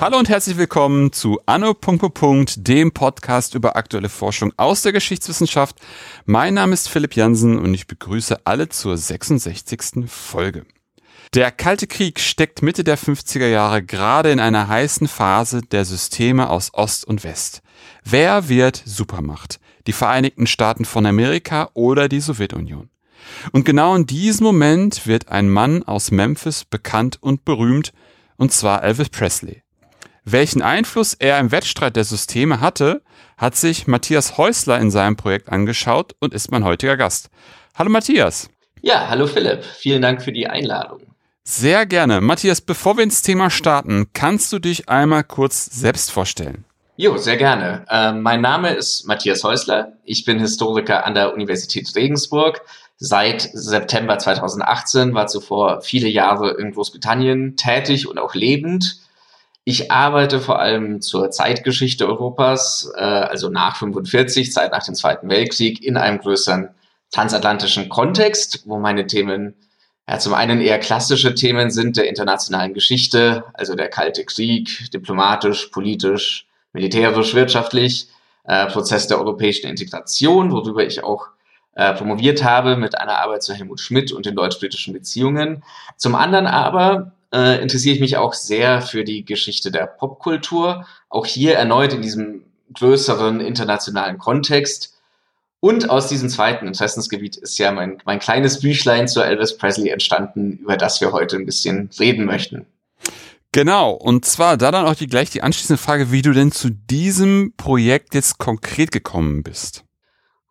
Hallo und herzlich willkommen zu Anno. dem Podcast über aktuelle Forschung aus der Geschichtswissenschaft. Mein Name ist Philipp Jansen und ich begrüße alle zur 66. Folge. Der Kalte Krieg steckt Mitte der 50er Jahre gerade in einer heißen Phase der Systeme aus Ost und West. Wer wird Supermacht? Die Vereinigten Staaten von Amerika oder die Sowjetunion? Und genau in diesem Moment wird ein Mann aus Memphis bekannt und berühmt, und zwar Elvis Presley. Welchen Einfluss er im Wettstreit der Systeme hatte, hat sich Matthias Häusler in seinem Projekt angeschaut und ist mein heutiger Gast. Hallo Matthias. Ja, hallo Philipp. Vielen Dank für die Einladung. Sehr gerne. Matthias, bevor wir ins Thema starten, kannst du dich einmal kurz selbst vorstellen? Jo, sehr gerne. Äh, mein Name ist Matthias Häusler. Ich bin Historiker an der Universität Regensburg. Seit September 2018 war zuvor viele Jahre in Großbritannien tätig und auch lebend ich arbeite vor allem zur Zeitgeschichte Europas, äh, also nach 45, Zeit nach dem Zweiten Weltkrieg, in einem größeren transatlantischen Kontext, wo meine Themen ja, zum einen eher klassische Themen sind der internationalen Geschichte, also der Kalte Krieg, diplomatisch, politisch, militärisch, wirtschaftlich, äh, Prozess der europäischen Integration, worüber ich auch äh, promoviert habe mit einer Arbeit zu Helmut Schmidt und den deutsch-britischen Beziehungen. Zum anderen aber äh, interessiere ich mich auch sehr für die Geschichte der Popkultur. Auch hier erneut in diesem größeren internationalen Kontext. Und aus diesem zweiten Interessensgebiet ist ja mein, mein kleines Büchlein zu Elvis Presley entstanden, über das wir heute ein bisschen reden möchten. Genau, und zwar da dann auch die, gleich die anschließende Frage, wie du denn zu diesem Projekt jetzt konkret gekommen bist.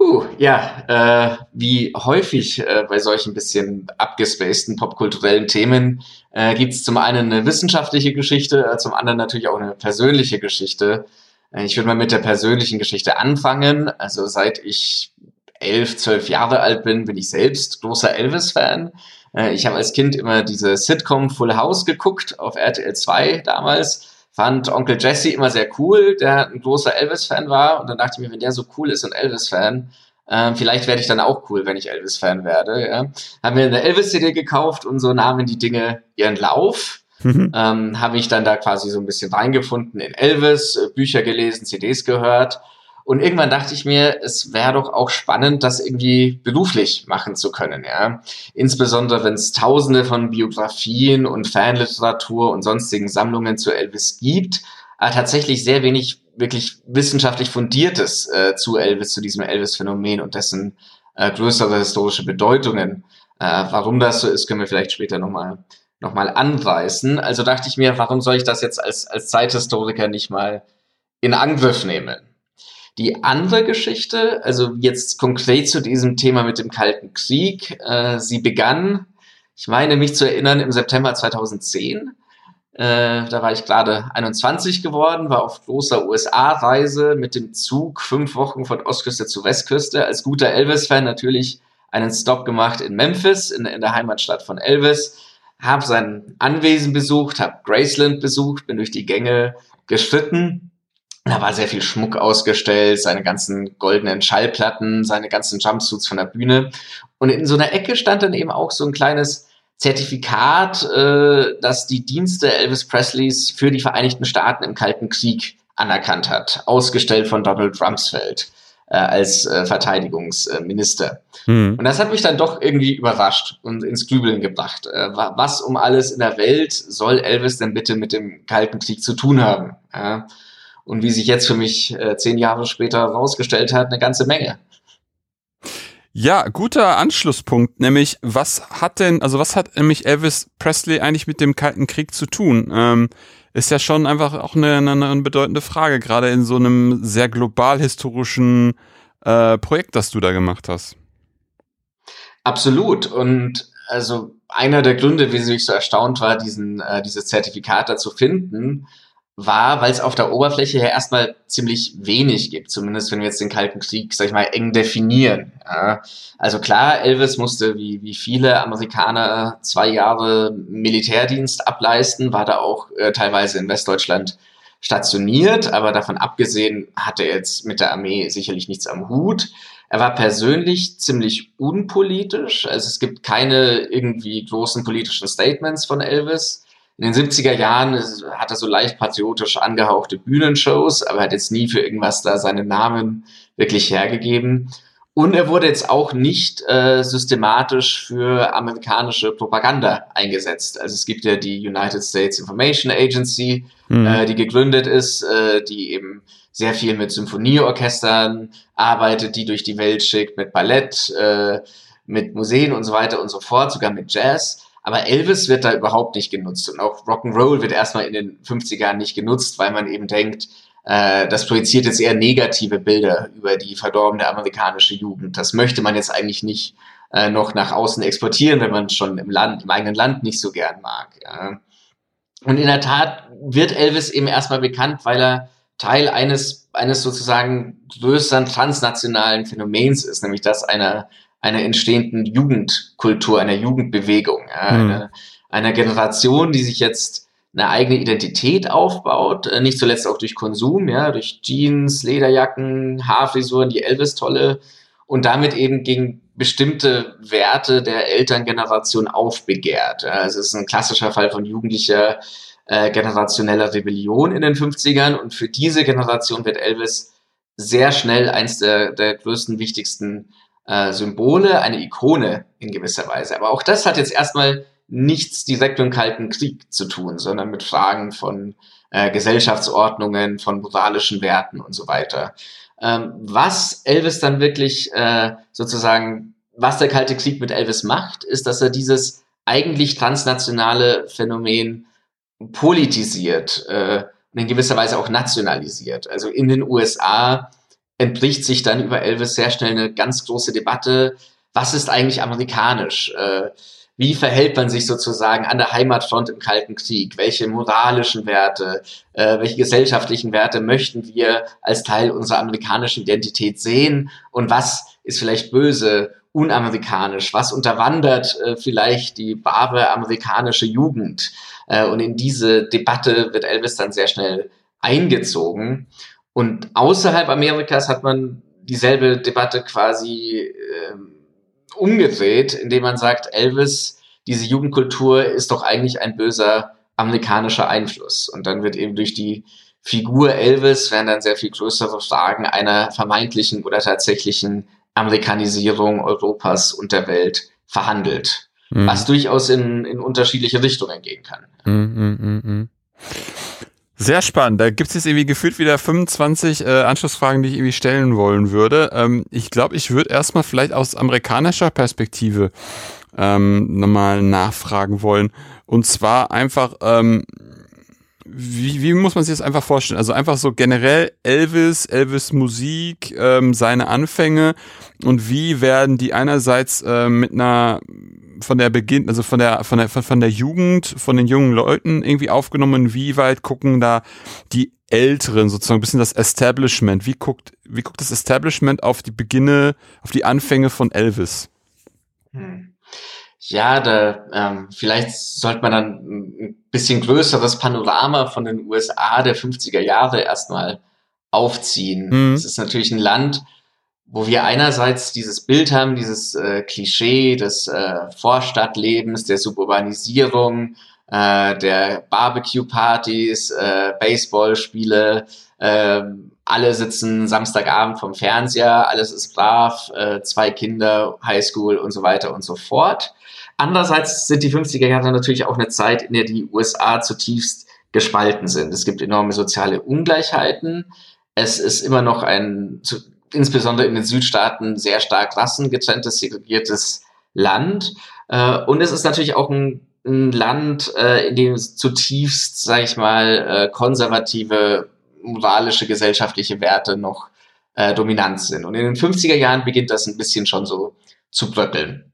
Uh, ja, äh, wie häufig äh, bei solchen bisschen abgespaceden popkulturellen Themen äh, gibt es zum einen eine wissenschaftliche Geschichte, äh, zum anderen natürlich auch eine persönliche Geschichte. Äh, ich würde mal mit der persönlichen Geschichte anfangen. Also seit ich elf, zwölf Jahre alt bin, bin ich selbst großer Elvis-Fan. Äh, ich habe als Kind immer diese Sitcom Full House geguckt auf RTL 2 damals fand Onkel Jesse immer sehr cool, der ein großer Elvis-Fan war. Und dann dachte ich mir, wenn der so cool ist und Elvis-Fan, äh, vielleicht werde ich dann auch cool, wenn ich Elvis-Fan werde. Ja. Haben wir eine Elvis-CD gekauft und so nahmen die Dinge ihren Lauf. Mhm. Ähm, habe ich dann da quasi so ein bisschen reingefunden in Elvis, äh, Bücher gelesen, CDs gehört und irgendwann dachte ich mir, es wäre doch auch spannend, das irgendwie beruflich machen zu können, ja. Insbesondere wenn es tausende von Biografien und Fanliteratur und sonstigen Sammlungen zu Elvis gibt, aber tatsächlich sehr wenig wirklich wissenschaftlich fundiertes äh, zu Elvis, zu diesem Elvis-Phänomen und dessen äh, größere historische Bedeutungen. Äh, warum das so ist, können wir vielleicht später nochmal noch mal anreißen. Also dachte ich mir, warum soll ich das jetzt als, als Zeithistoriker nicht mal in Angriff nehmen? Die andere Geschichte, also jetzt konkret zu diesem Thema mit dem Kalten Krieg, äh, sie begann, ich meine mich zu erinnern, im September 2010. Äh, da war ich gerade 21 geworden, war auf großer USA-Reise mit dem Zug fünf Wochen von Ostküste zu Westküste. Als guter Elvis-Fan natürlich einen Stop gemacht in Memphis, in, in der Heimatstadt von Elvis. Habe sein Anwesen besucht, habe Graceland besucht, bin durch die Gänge geschritten da war sehr viel Schmuck ausgestellt, seine ganzen goldenen Schallplatten, seine ganzen Jumpsuits von der Bühne. Und in so einer Ecke stand dann eben auch so ein kleines Zertifikat, äh, das die Dienste Elvis Presleys für die Vereinigten Staaten im Kalten Krieg anerkannt hat, ausgestellt von Donald Rumsfeld äh, als äh, Verteidigungsminister. Hm. Und das hat mich dann doch irgendwie überrascht und ins Grübeln gebracht. Äh, was um alles in der Welt soll Elvis denn bitte mit dem Kalten Krieg zu tun haben? Ja? Und wie sich jetzt für mich äh, zehn Jahre später herausgestellt hat, eine ganze Menge. Ja, guter Anschlusspunkt, nämlich was hat denn, also was hat nämlich Elvis Presley eigentlich mit dem Kalten Krieg zu tun? Ähm, ist ja schon einfach auch eine, eine, eine bedeutende Frage, gerade in so einem sehr global historischen äh, Projekt, das du da gemacht hast. Absolut. Und also einer der Gründe, wieso ich so erstaunt war, diesen, äh, dieses Zertifikat da zu finden, war, weil es auf der Oberfläche ja erstmal ziemlich wenig gibt, zumindest wenn wir jetzt den Kalten Krieg, sag ich mal, eng definieren. Ja. Also klar, Elvis musste wie, wie viele Amerikaner zwei Jahre Militärdienst ableisten, war da auch äh, teilweise in Westdeutschland stationiert, aber davon abgesehen hat er jetzt mit der Armee sicherlich nichts am Hut. Er war persönlich ziemlich unpolitisch, also es gibt keine irgendwie großen politischen Statements von Elvis. In den 70er Jahren hat er so leicht patriotisch angehauchte Bühnenshows, aber hat jetzt nie für irgendwas da seinen Namen wirklich hergegeben. Und er wurde jetzt auch nicht äh, systematisch für amerikanische Propaganda eingesetzt. Also es gibt ja die United States Information Agency, mhm. äh, die gegründet ist, äh, die eben sehr viel mit Symphonieorchestern arbeitet, die durch die Welt schickt, mit Ballett, äh, mit Museen und so weiter und so fort, sogar mit Jazz. Aber Elvis wird da überhaupt nicht genutzt. Und auch Rock'n'Roll wird erstmal in den 50ern nicht genutzt, weil man eben denkt, äh, das projiziert jetzt eher negative Bilder über die verdorbene amerikanische Jugend. Das möchte man jetzt eigentlich nicht äh, noch nach außen exportieren, wenn man schon im Land, im eigenen Land nicht so gern mag. Ja. Und in der Tat wird Elvis eben erstmal bekannt, weil er Teil eines, eines sozusagen größeren transnationalen Phänomens ist, nämlich das einer, einer entstehenden Jugendkultur, einer Jugendbewegung, ja, mhm. einer, einer Generation, die sich jetzt eine eigene Identität aufbaut, äh, nicht zuletzt auch durch Konsum, ja, durch Jeans, Lederjacken, Haarfrisuren, die Elvis-Tolle und damit eben gegen bestimmte Werte der Elterngeneration aufbegehrt. Also es ist ein klassischer Fall von jugendlicher äh, generationeller Rebellion in den 50ern und für diese Generation wird Elvis sehr schnell eins der, der größten, wichtigsten äh, Symbole, eine Ikone in gewisser Weise. Aber auch das hat jetzt erstmal nichts direkt mit dem Kalten Krieg zu tun, sondern mit Fragen von äh, Gesellschaftsordnungen, von moralischen Werten und so weiter. Ähm, was Elvis dann wirklich äh, sozusagen, was der Kalte Krieg mit Elvis macht, ist, dass er dieses eigentlich transnationale Phänomen politisiert äh, und in gewisser Weise auch nationalisiert. Also in den USA entbricht sich dann über Elvis sehr schnell eine ganz große Debatte, was ist eigentlich amerikanisch? Äh, wie verhält man sich sozusagen an der Heimatfront im Kalten Krieg? Welche moralischen Werte, äh, welche gesellschaftlichen Werte möchten wir als Teil unserer amerikanischen Identität sehen? Und was ist vielleicht böse, unamerikanisch? Was unterwandert äh, vielleicht die wahre amerikanische Jugend? Und in diese Debatte wird Elvis dann sehr schnell eingezogen. Und außerhalb Amerikas hat man dieselbe Debatte quasi äh, umgedreht, indem man sagt, Elvis, diese Jugendkultur ist doch eigentlich ein böser amerikanischer Einfluss. Und dann wird eben durch die Figur Elvis werden dann sehr viel größere Fragen einer vermeintlichen oder tatsächlichen Amerikanisierung Europas und der Welt verhandelt. Mhm. Was durchaus in, in unterschiedliche Richtungen gehen kann. Mhm, mh, mh, mh. Sehr spannend. Da gibt es jetzt irgendwie gefühlt wieder 25 äh, Anschlussfragen, die ich irgendwie stellen wollen würde. Ähm, ich glaube, ich würde erstmal vielleicht aus amerikanischer Perspektive ähm, nochmal nachfragen wollen. Und zwar einfach, ähm, wie, wie muss man sich das einfach vorstellen? Also einfach so generell Elvis, Elvis Musik, ähm, seine Anfänge und wie werden die einerseits äh, mit einer von der Beginn, also von der, von der, von der Jugend, von den jungen Leuten irgendwie aufgenommen? Wie weit gucken da die Älteren sozusagen, ein bisschen das Establishment? Wie guckt, wie guckt das Establishment auf die Beginne, auf die Anfänge von Elvis? Hm. Ja, da ähm, vielleicht sollte man dann ein bisschen größeres Panorama von den USA der 50er Jahre erstmal aufziehen. Mhm. Es ist natürlich ein Land, wo wir einerseits dieses Bild haben, dieses äh, Klischee des äh, Vorstadtlebens, der Suburbanisierung, äh, der Barbecue-Partys, äh, Baseballspiele, äh, alle sitzen Samstagabend vom Fernseher, alles ist brav, äh, zwei Kinder, Highschool und so weiter und so fort. Andererseits sind die 50er Jahre natürlich auch eine Zeit, in der die USA zutiefst gespalten sind. Es gibt enorme soziale Ungleichheiten. Es ist immer noch ein insbesondere in den Südstaaten sehr stark rassengetrenntes, segregiertes Land. Äh, und es ist natürlich auch ein, ein Land, äh, in dem zutiefst, sage ich mal, äh, konservative, moralische, gesellschaftliche Werte noch äh, dominant sind. Und in den 50er Jahren beginnt das ein bisschen schon so zu bröckeln.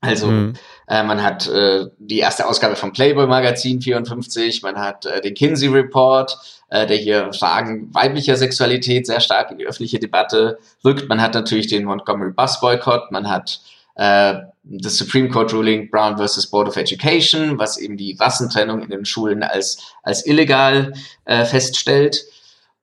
Also mhm. Äh, man hat äh, die erste Ausgabe vom Playboy Magazin 54, man hat äh, den Kinsey Report, äh, der hier Fragen weiblicher Sexualität sehr stark in die öffentliche Debatte rückt. Man hat natürlich den Montgomery Bus Boycott, man hat äh, das Supreme Court Ruling Brown versus Board of Education, was eben die Rassentrennung in den Schulen als, als illegal äh, feststellt.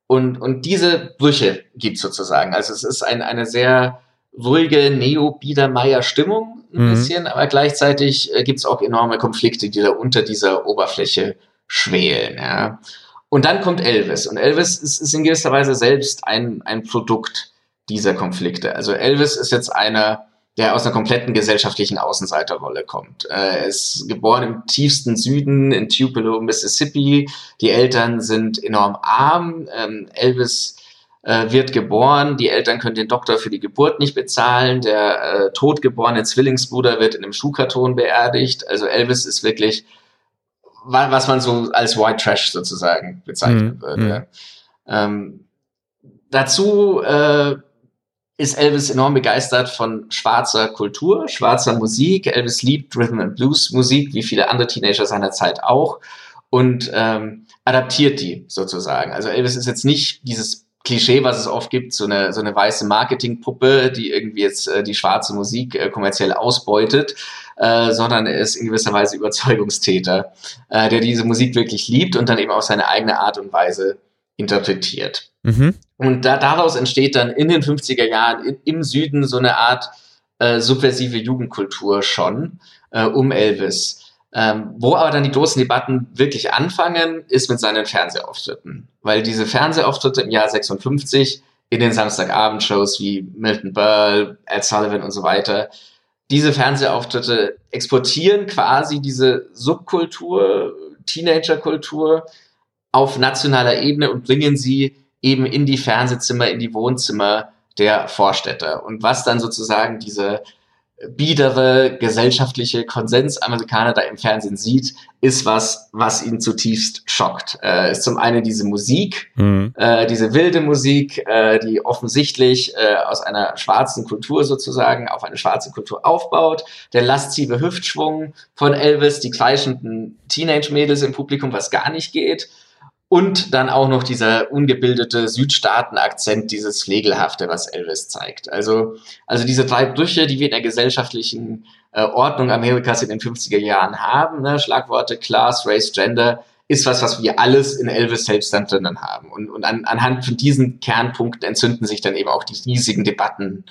Und, und diese Brüche gibt sozusagen. Also es ist ein, eine sehr ruhige Neo-Biedermeier-Stimmung ein mhm. bisschen, aber gleichzeitig äh, gibt es auch enorme Konflikte, die da unter dieser Oberfläche schwelen. Ja. Und dann kommt Elvis. Und Elvis ist, ist in gewisser Weise selbst ein, ein Produkt dieser Konflikte. Also Elvis ist jetzt einer, der aus einer kompletten gesellschaftlichen Außenseiterrolle kommt. Äh, er ist geboren im tiefsten Süden in Tupelo, Mississippi. Die Eltern sind enorm arm. Ähm, Elvis äh, wird geboren, die Eltern können den Doktor für die Geburt nicht bezahlen, der äh, totgeborene Zwillingsbruder wird in einem Schuhkarton beerdigt. Also Elvis ist wirklich, was man so als White Trash sozusagen bezeichnen mhm. würde. Mhm. Ähm, dazu äh, ist Elvis enorm begeistert von schwarzer Kultur, schwarzer Musik. Elvis liebt Rhythm and Blues Musik, wie viele andere Teenager seiner Zeit auch, und ähm, adaptiert die sozusagen. Also Elvis ist jetzt nicht dieses Klischee, was es oft gibt, so eine, so eine weiße Marketingpuppe, die irgendwie jetzt äh, die schwarze Musik äh, kommerziell ausbeutet, äh, sondern er ist in gewisser Weise Überzeugungstäter, äh, der diese Musik wirklich liebt und dann eben auf seine eigene Art und Weise interpretiert. Mhm. Und da, daraus entsteht dann in den 50er Jahren in, im Süden so eine Art äh, subversive Jugendkultur schon äh, um Elvis. Ähm, wo aber dann die großen Debatten wirklich anfangen, ist mit seinen Fernsehauftritten. Weil diese Fernsehauftritte im Jahr 56 in den Samstagabendshows wie Milton Berle, Ed Sullivan und so weiter, diese Fernsehauftritte exportieren quasi diese Subkultur, Teenagerkultur auf nationaler Ebene und bringen sie eben in die Fernsehzimmer, in die Wohnzimmer der Vorstädter. Und was dann sozusagen diese biedere gesellschaftliche Konsens Amerikaner da im Fernsehen sieht, ist was, was ihn zutiefst schockt. Äh, ist zum einen diese Musik, mhm. äh, diese wilde Musik, äh, die offensichtlich äh, aus einer schwarzen Kultur sozusagen auf eine schwarze Kultur aufbaut, der lastsive Hüftschwung von Elvis, die kreischenden Teenage-Mädels im Publikum, was gar nicht geht und dann auch noch dieser ungebildete Südstaaten-Akzent, dieses Pflegelhafte, was Elvis zeigt. Also, also diese drei Brüche, die wir in der gesellschaftlichen äh, Ordnung Amerikas in den 50er Jahren haben, ne, Schlagworte Class, Race, Gender, ist was, was wir alles in Elvis selbst dann drinnen haben. Und, und an, anhand von diesen Kernpunkten entzünden sich dann eben auch die riesigen Debatten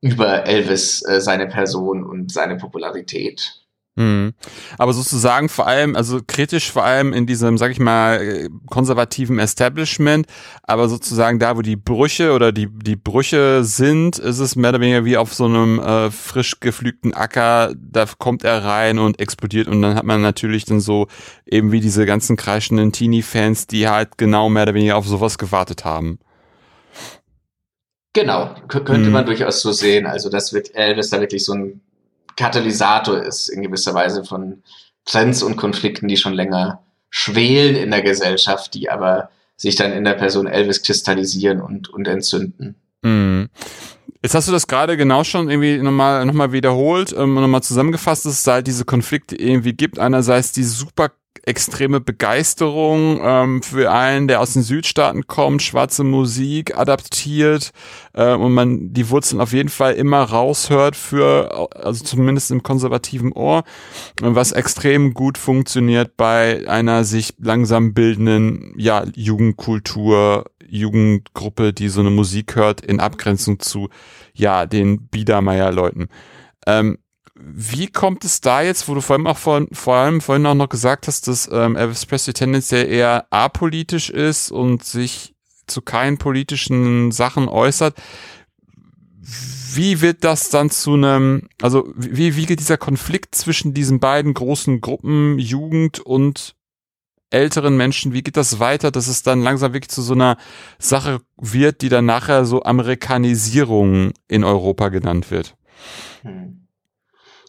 über Elvis, äh, seine Person und seine Popularität. Mhm. Aber sozusagen vor allem, also kritisch vor allem in diesem, sag ich mal, konservativen Establishment, aber sozusagen da, wo die Brüche oder die, die Brüche sind, ist es mehr oder weniger wie auf so einem äh, frisch geflügten Acker, da kommt er rein und explodiert und dann hat man natürlich dann so eben wie diese ganzen kreischenden Teenie-Fans, die halt genau mehr oder weniger auf sowas gewartet haben. Genau, könnte mhm. man durchaus so sehen. Also das wird Elvis da wirklich so ein Katalysator ist in gewisser Weise von Trends und Konflikten, die schon länger schwelen in der Gesellschaft, die aber sich dann in der Person Elvis kristallisieren und, und entzünden. Mhm. Jetzt hast du das gerade genau schon irgendwie nochmal noch mal wiederholt ähm, und nochmal zusammengefasst, dass es halt diese Konflikte irgendwie gibt. Einerseits die super extreme Begeisterung ähm, für einen, der aus den Südstaaten kommt, schwarze Musik adaptiert äh, und man die Wurzeln auf jeden Fall immer raushört für, also zumindest im konservativen Ohr, was extrem gut funktioniert bei einer sich langsam bildenden ja, Jugendkultur, Jugendgruppe, die so eine Musik hört, in Abgrenzung zu ja den Biedermeier-Leuten. Ähm, wie kommt es da jetzt, wo du vor allem auch vor, vor allem vorhin auch noch gesagt hast, dass ähm, Elvis Presley tendenziell eher apolitisch ist und sich zu keinen politischen Sachen äußert? Wie wird das dann zu einem, also wie, wie geht dieser Konflikt zwischen diesen beiden großen Gruppen, Jugend und älteren Menschen, wie geht das weiter, dass es dann langsam wirklich zu so einer Sache wird, die dann nachher so Amerikanisierung in Europa genannt wird? Hm.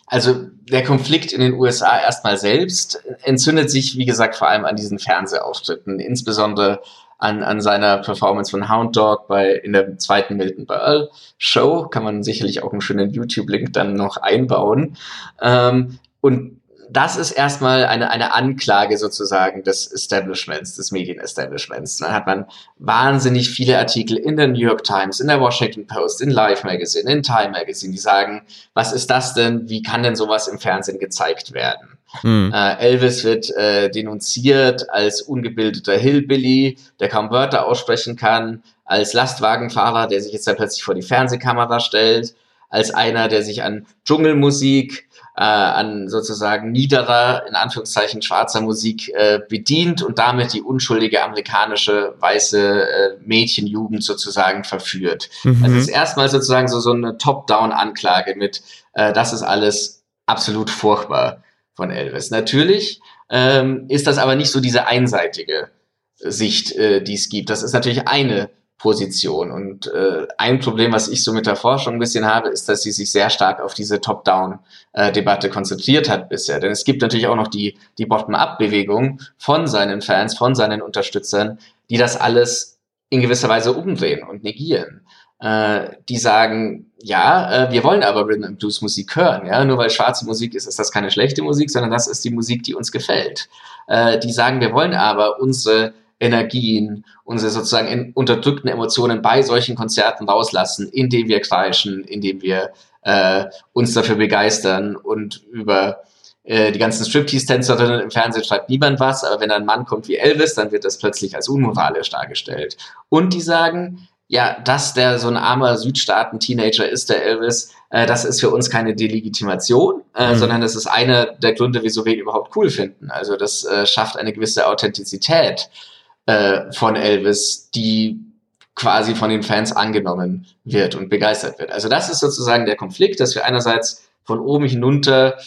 Also der Konflikt in den USA erstmal selbst entzündet sich, wie gesagt, vor allem an diesen Fernsehauftritten, insbesondere an, an seiner Performance von Hound Dog bei in der zweiten Milton Berle Show. Kann man sicherlich auch einen schönen YouTube-Link dann noch einbauen. Ähm, und das ist erstmal eine, eine Anklage sozusagen des Establishments, des Medienestablishments. Dann hat man wahnsinnig viele Artikel in der New York Times, in der Washington Post, in Life Magazine, in Time Magazine, die sagen, was ist das denn? Wie kann denn sowas im Fernsehen gezeigt werden? Hm. Äh, Elvis wird äh, denunziert als ungebildeter Hillbilly, der kaum Wörter aussprechen kann, als Lastwagenfahrer, der sich jetzt da plötzlich vor die Fernsehkamera stellt, als einer, der sich an Dschungelmusik äh, an sozusagen niederer, in Anführungszeichen schwarzer Musik äh, bedient und damit die unschuldige amerikanische weiße äh, Mädchenjugend sozusagen verführt. Mhm. Also es ist erstmal sozusagen so, so eine Top-Down-Anklage mit, äh, das ist alles absolut furchtbar von Elvis. Natürlich ähm, ist das aber nicht so diese einseitige Sicht, äh, die es gibt. Das ist natürlich eine Position. Und äh, ein Problem, was ich so mit der Forschung ein bisschen habe, ist, dass sie sich sehr stark auf diese Top-Down-Debatte konzentriert hat bisher. Denn es gibt natürlich auch noch die, die Bottom-up-Bewegung von seinen Fans, von seinen Unterstützern, die das alles in gewisser Weise umdrehen und negieren. Äh, die sagen, ja, äh, wir wollen aber Rhythm and Blues Musik hören. Ja? Nur weil schwarze Musik ist, ist das keine schlechte Musik, sondern das ist die Musik, die uns gefällt. Äh, die sagen, wir wollen aber unsere Energien, unsere sozusagen in, unterdrückten Emotionen bei solchen Konzerten rauslassen, indem wir kreischen, indem wir äh, uns dafür begeistern und über äh, die ganzen Striptease-Tänzerinnen im Fernsehen schreibt niemand was, aber wenn ein Mann kommt wie Elvis, dann wird das plötzlich als unmoralisch dargestellt. Und die sagen, ja, dass der so ein armer Südstaaten-Teenager ist, der Elvis, äh, das ist für uns keine Delegitimation, äh, mhm. sondern das ist einer der Gründe, wieso wir ihn überhaupt cool finden. Also das äh, schafft eine gewisse Authentizität äh, von Elvis, die quasi von den Fans angenommen wird und begeistert wird. Also das ist sozusagen der Konflikt, dass wir einerseits von oben hinunter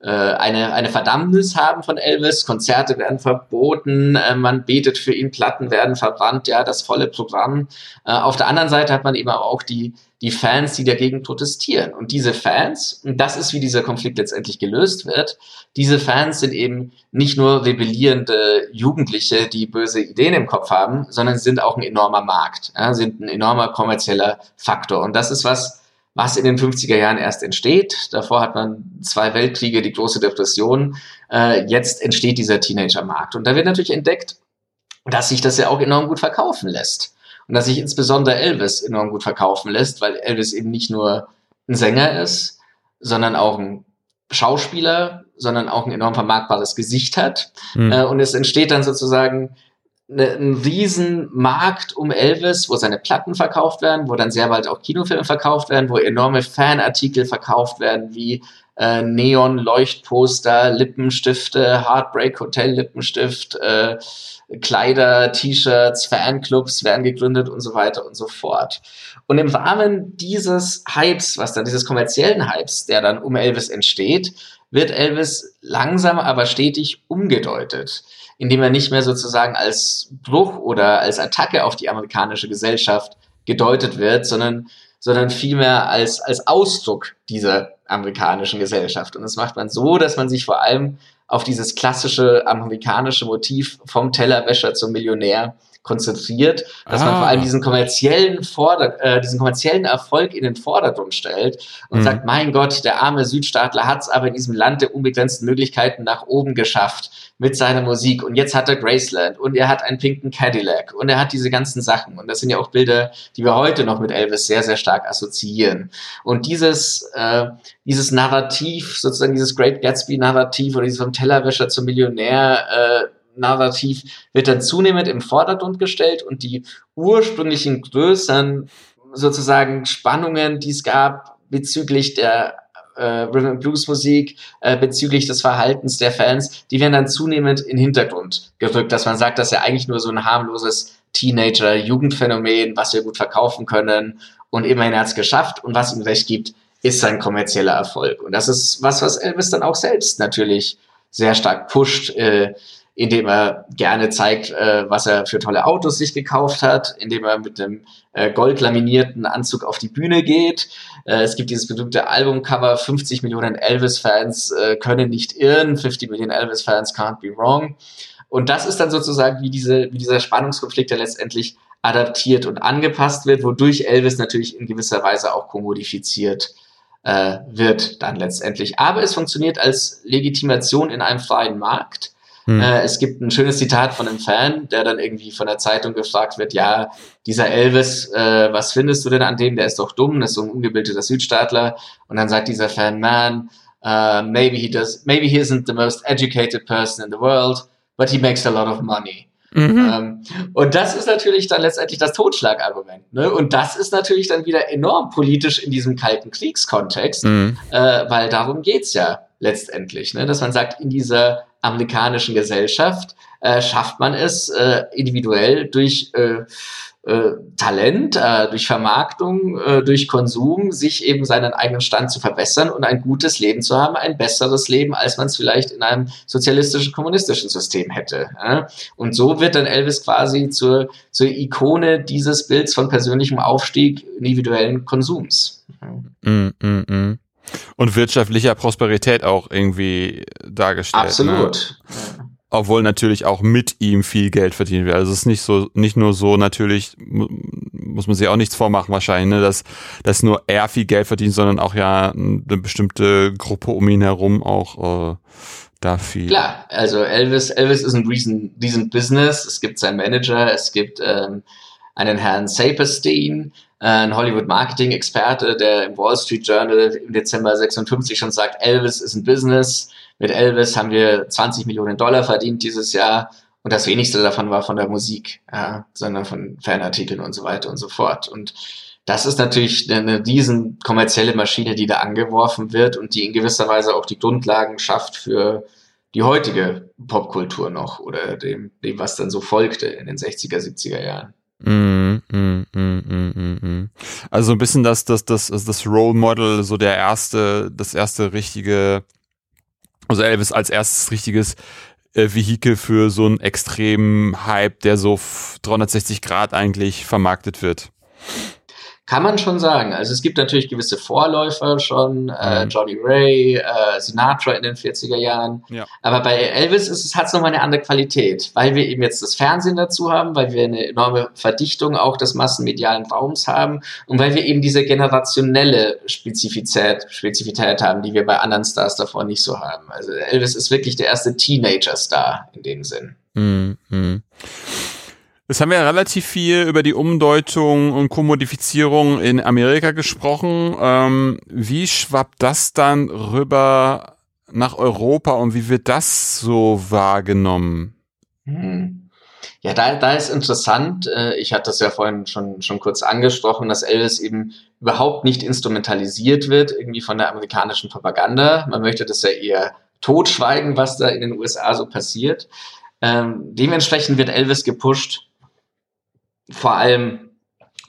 äh, eine, eine Verdammnis haben von Elvis, Konzerte werden verboten, äh, man betet für ihn, Platten werden verbrannt, ja, das volle Programm. Äh, auf der anderen Seite hat man eben auch die, die Fans, die dagegen protestieren. Und diese Fans, und das ist, wie dieser Konflikt letztendlich gelöst wird, diese Fans sind eben nicht nur rebellierende Jugendliche, die böse Ideen im Kopf haben, sondern sind auch ein enormer Markt, ja, sind ein enormer kommerzieller Faktor. Und das ist was, was in den 50er Jahren erst entsteht. Davor hat man zwei Weltkriege, die große Depression. Äh, jetzt entsteht dieser Teenager-Markt. Und da wird natürlich entdeckt, dass sich das ja auch enorm gut verkaufen lässt. Und dass sich insbesondere Elvis enorm gut verkaufen lässt, weil Elvis eben nicht nur ein Sänger ist, sondern auch ein Schauspieler, sondern auch ein enorm vermarktbares Gesicht hat. Mhm. Und es entsteht dann sozusagen ne, ein Riesenmarkt um Elvis, wo seine Platten verkauft werden, wo dann sehr bald auch Kinofilme verkauft werden, wo enorme Fanartikel verkauft werden, wie äh, Neon-Leuchtposter, Lippenstifte, Heartbreak Hotel Lippenstift, äh, Kleider, T-Shirts, Fanclubs werden gegründet und so weiter und so fort. Und im Rahmen dieses Hypes, was dann dieses kommerziellen Hypes, der dann um Elvis entsteht, wird Elvis langsam aber stetig umgedeutet indem er nicht mehr sozusagen als Bruch oder als Attacke auf die amerikanische Gesellschaft gedeutet wird, sondern, sondern vielmehr als, als Ausdruck dieser amerikanischen Gesellschaft. Und das macht man so, dass man sich vor allem auf dieses klassische amerikanische Motiv vom Tellerwäscher zum Millionär konzentriert, dass ah. man vor allem diesen kommerziellen Vorder äh, diesen kommerziellen Erfolg in den Vordergrund stellt und mhm. sagt, mein Gott, der arme Südstaatler hat es aber in diesem Land der unbegrenzten Möglichkeiten nach oben geschafft mit seiner Musik und jetzt hat er Graceland und er hat einen pinken Cadillac und er hat diese ganzen Sachen und das sind ja auch Bilder, die wir heute noch mit Elvis sehr, sehr stark assoziieren. Und dieses, äh, dieses Narrativ, sozusagen dieses Great Gatsby-Narrativ oder dieses vom Tellerwäscher zum Millionär, äh, Narrativ wird dann zunehmend im Vordergrund gestellt und die ursprünglichen größeren sozusagen Spannungen, die es gab bezüglich der äh, Rhythm Blues Musik, äh, bezüglich des Verhaltens der Fans, die werden dann zunehmend in den Hintergrund gerückt, dass man sagt, dass er eigentlich nur so ein harmloses Teenager-Jugendphänomen, was wir gut verkaufen können und immerhin hat es geschafft und was ihm recht gibt, ist sein kommerzieller Erfolg. Und das ist was, was Elvis dann auch selbst natürlich sehr stark pusht. Äh, indem er gerne zeigt, äh, was er für tolle Autos sich gekauft hat, indem er mit dem äh, goldlaminierten Anzug auf die Bühne geht. Äh, es gibt dieses berühmte Albumcover, 50 Millionen Elvis-Fans äh, können nicht irren, 50 Millionen Elvis-Fans can't be wrong. Und das ist dann sozusagen wie, diese, wie dieser Spannungskonflikt, der letztendlich adaptiert und angepasst wird, wodurch Elvis natürlich in gewisser Weise auch kommodifiziert äh, wird dann letztendlich. Aber es funktioniert als Legitimation in einem freien Markt. Hm. Äh, es gibt ein schönes Zitat von einem Fan, der dann irgendwie von der Zeitung gefragt wird, ja, dieser Elvis, äh, was findest du denn an dem? Der ist doch dumm, das ist so ein ungebildeter Südstaatler. Und dann sagt dieser Fan, man, uh, maybe he does, maybe he isn't the most educated person in the world, but he makes a lot of money. Mhm. Ähm, und das ist natürlich dann letztendlich das Totschlagargument. Ne? Und das ist natürlich dann wieder enorm politisch in diesem kalten Kriegskontext, mhm. äh, weil darum geht's ja letztendlich, ne? dass man sagt, in dieser amerikanischen Gesellschaft äh, schafft man es äh, individuell durch äh, äh, Talent, äh, durch Vermarktung, äh, durch Konsum, sich eben seinen eigenen Stand zu verbessern und ein gutes Leben zu haben, ein besseres Leben, als man es vielleicht in einem sozialistischen, kommunistischen System hätte. Und so wird dann Elvis quasi zur, zur Ikone dieses Bilds von persönlichem Aufstieg individuellen Konsums. Mm, mm, mm. Und wirtschaftlicher Prosperität auch irgendwie dargestellt. Ne? Absolut. Ne? obwohl natürlich auch mit ihm viel Geld verdient wird. Also es ist nicht so, nicht nur so natürlich, muss man sich auch nichts vormachen wahrscheinlich, ne, dass, dass nur er viel Geld verdient, sondern auch ja eine bestimmte Gruppe um ihn herum auch äh, da viel. Klar, also Elvis, Elvis ist ein riesen, riesen Business. Es gibt seinen Manager, es gibt ähm, einen Herrn Saperstein, ein Hollywood-Marketing-Experte, der im Wall Street Journal im Dezember 56 schon sagt, Elvis ist ein Business mit Elvis haben wir 20 Millionen Dollar verdient dieses Jahr und das wenigste davon war von der Musik, ja, sondern von Fanartikeln und so weiter und so fort. Und das ist natürlich eine riesen kommerzielle Maschine, die da angeworfen wird und die in gewisser Weise auch die Grundlagen schafft für die heutige Popkultur noch oder dem, dem was dann so folgte in den 60er, 70er Jahren. Mm, mm, mm, also ein bisschen das, das, das, das Role Model, so der erste, das erste richtige also Elvis als erstes richtiges äh, Vehikel für so einen extremen Hype, der so 360 Grad eigentlich vermarktet wird. Kann man schon sagen. Also es gibt natürlich gewisse Vorläufer schon, äh, mhm. Johnny Ray, äh, Sinatra in den 40er Jahren. Ja. Aber bei Elvis ist es, hat es nochmal eine andere Qualität, weil wir eben jetzt das Fernsehen dazu haben, weil wir eine enorme Verdichtung auch des massenmedialen Raums haben und weil wir eben diese generationelle Spezifität, Spezifität haben, die wir bei anderen Stars davor nicht so haben. Also Elvis ist wirklich der erste Teenager-Star in dem Sinn. Mhm. Jetzt haben wir relativ viel über die Umdeutung und Kommodifizierung in Amerika gesprochen. Ähm, wie schwappt das dann rüber nach Europa und wie wird das so wahrgenommen? Hm. Ja, da, da ist interessant. Äh, ich hatte das ja vorhin schon, schon kurz angesprochen, dass Elvis eben überhaupt nicht instrumentalisiert wird, irgendwie von der amerikanischen Propaganda. Man möchte das ja eher totschweigen, was da in den USA so passiert. Ähm, dementsprechend wird Elvis gepusht vor allem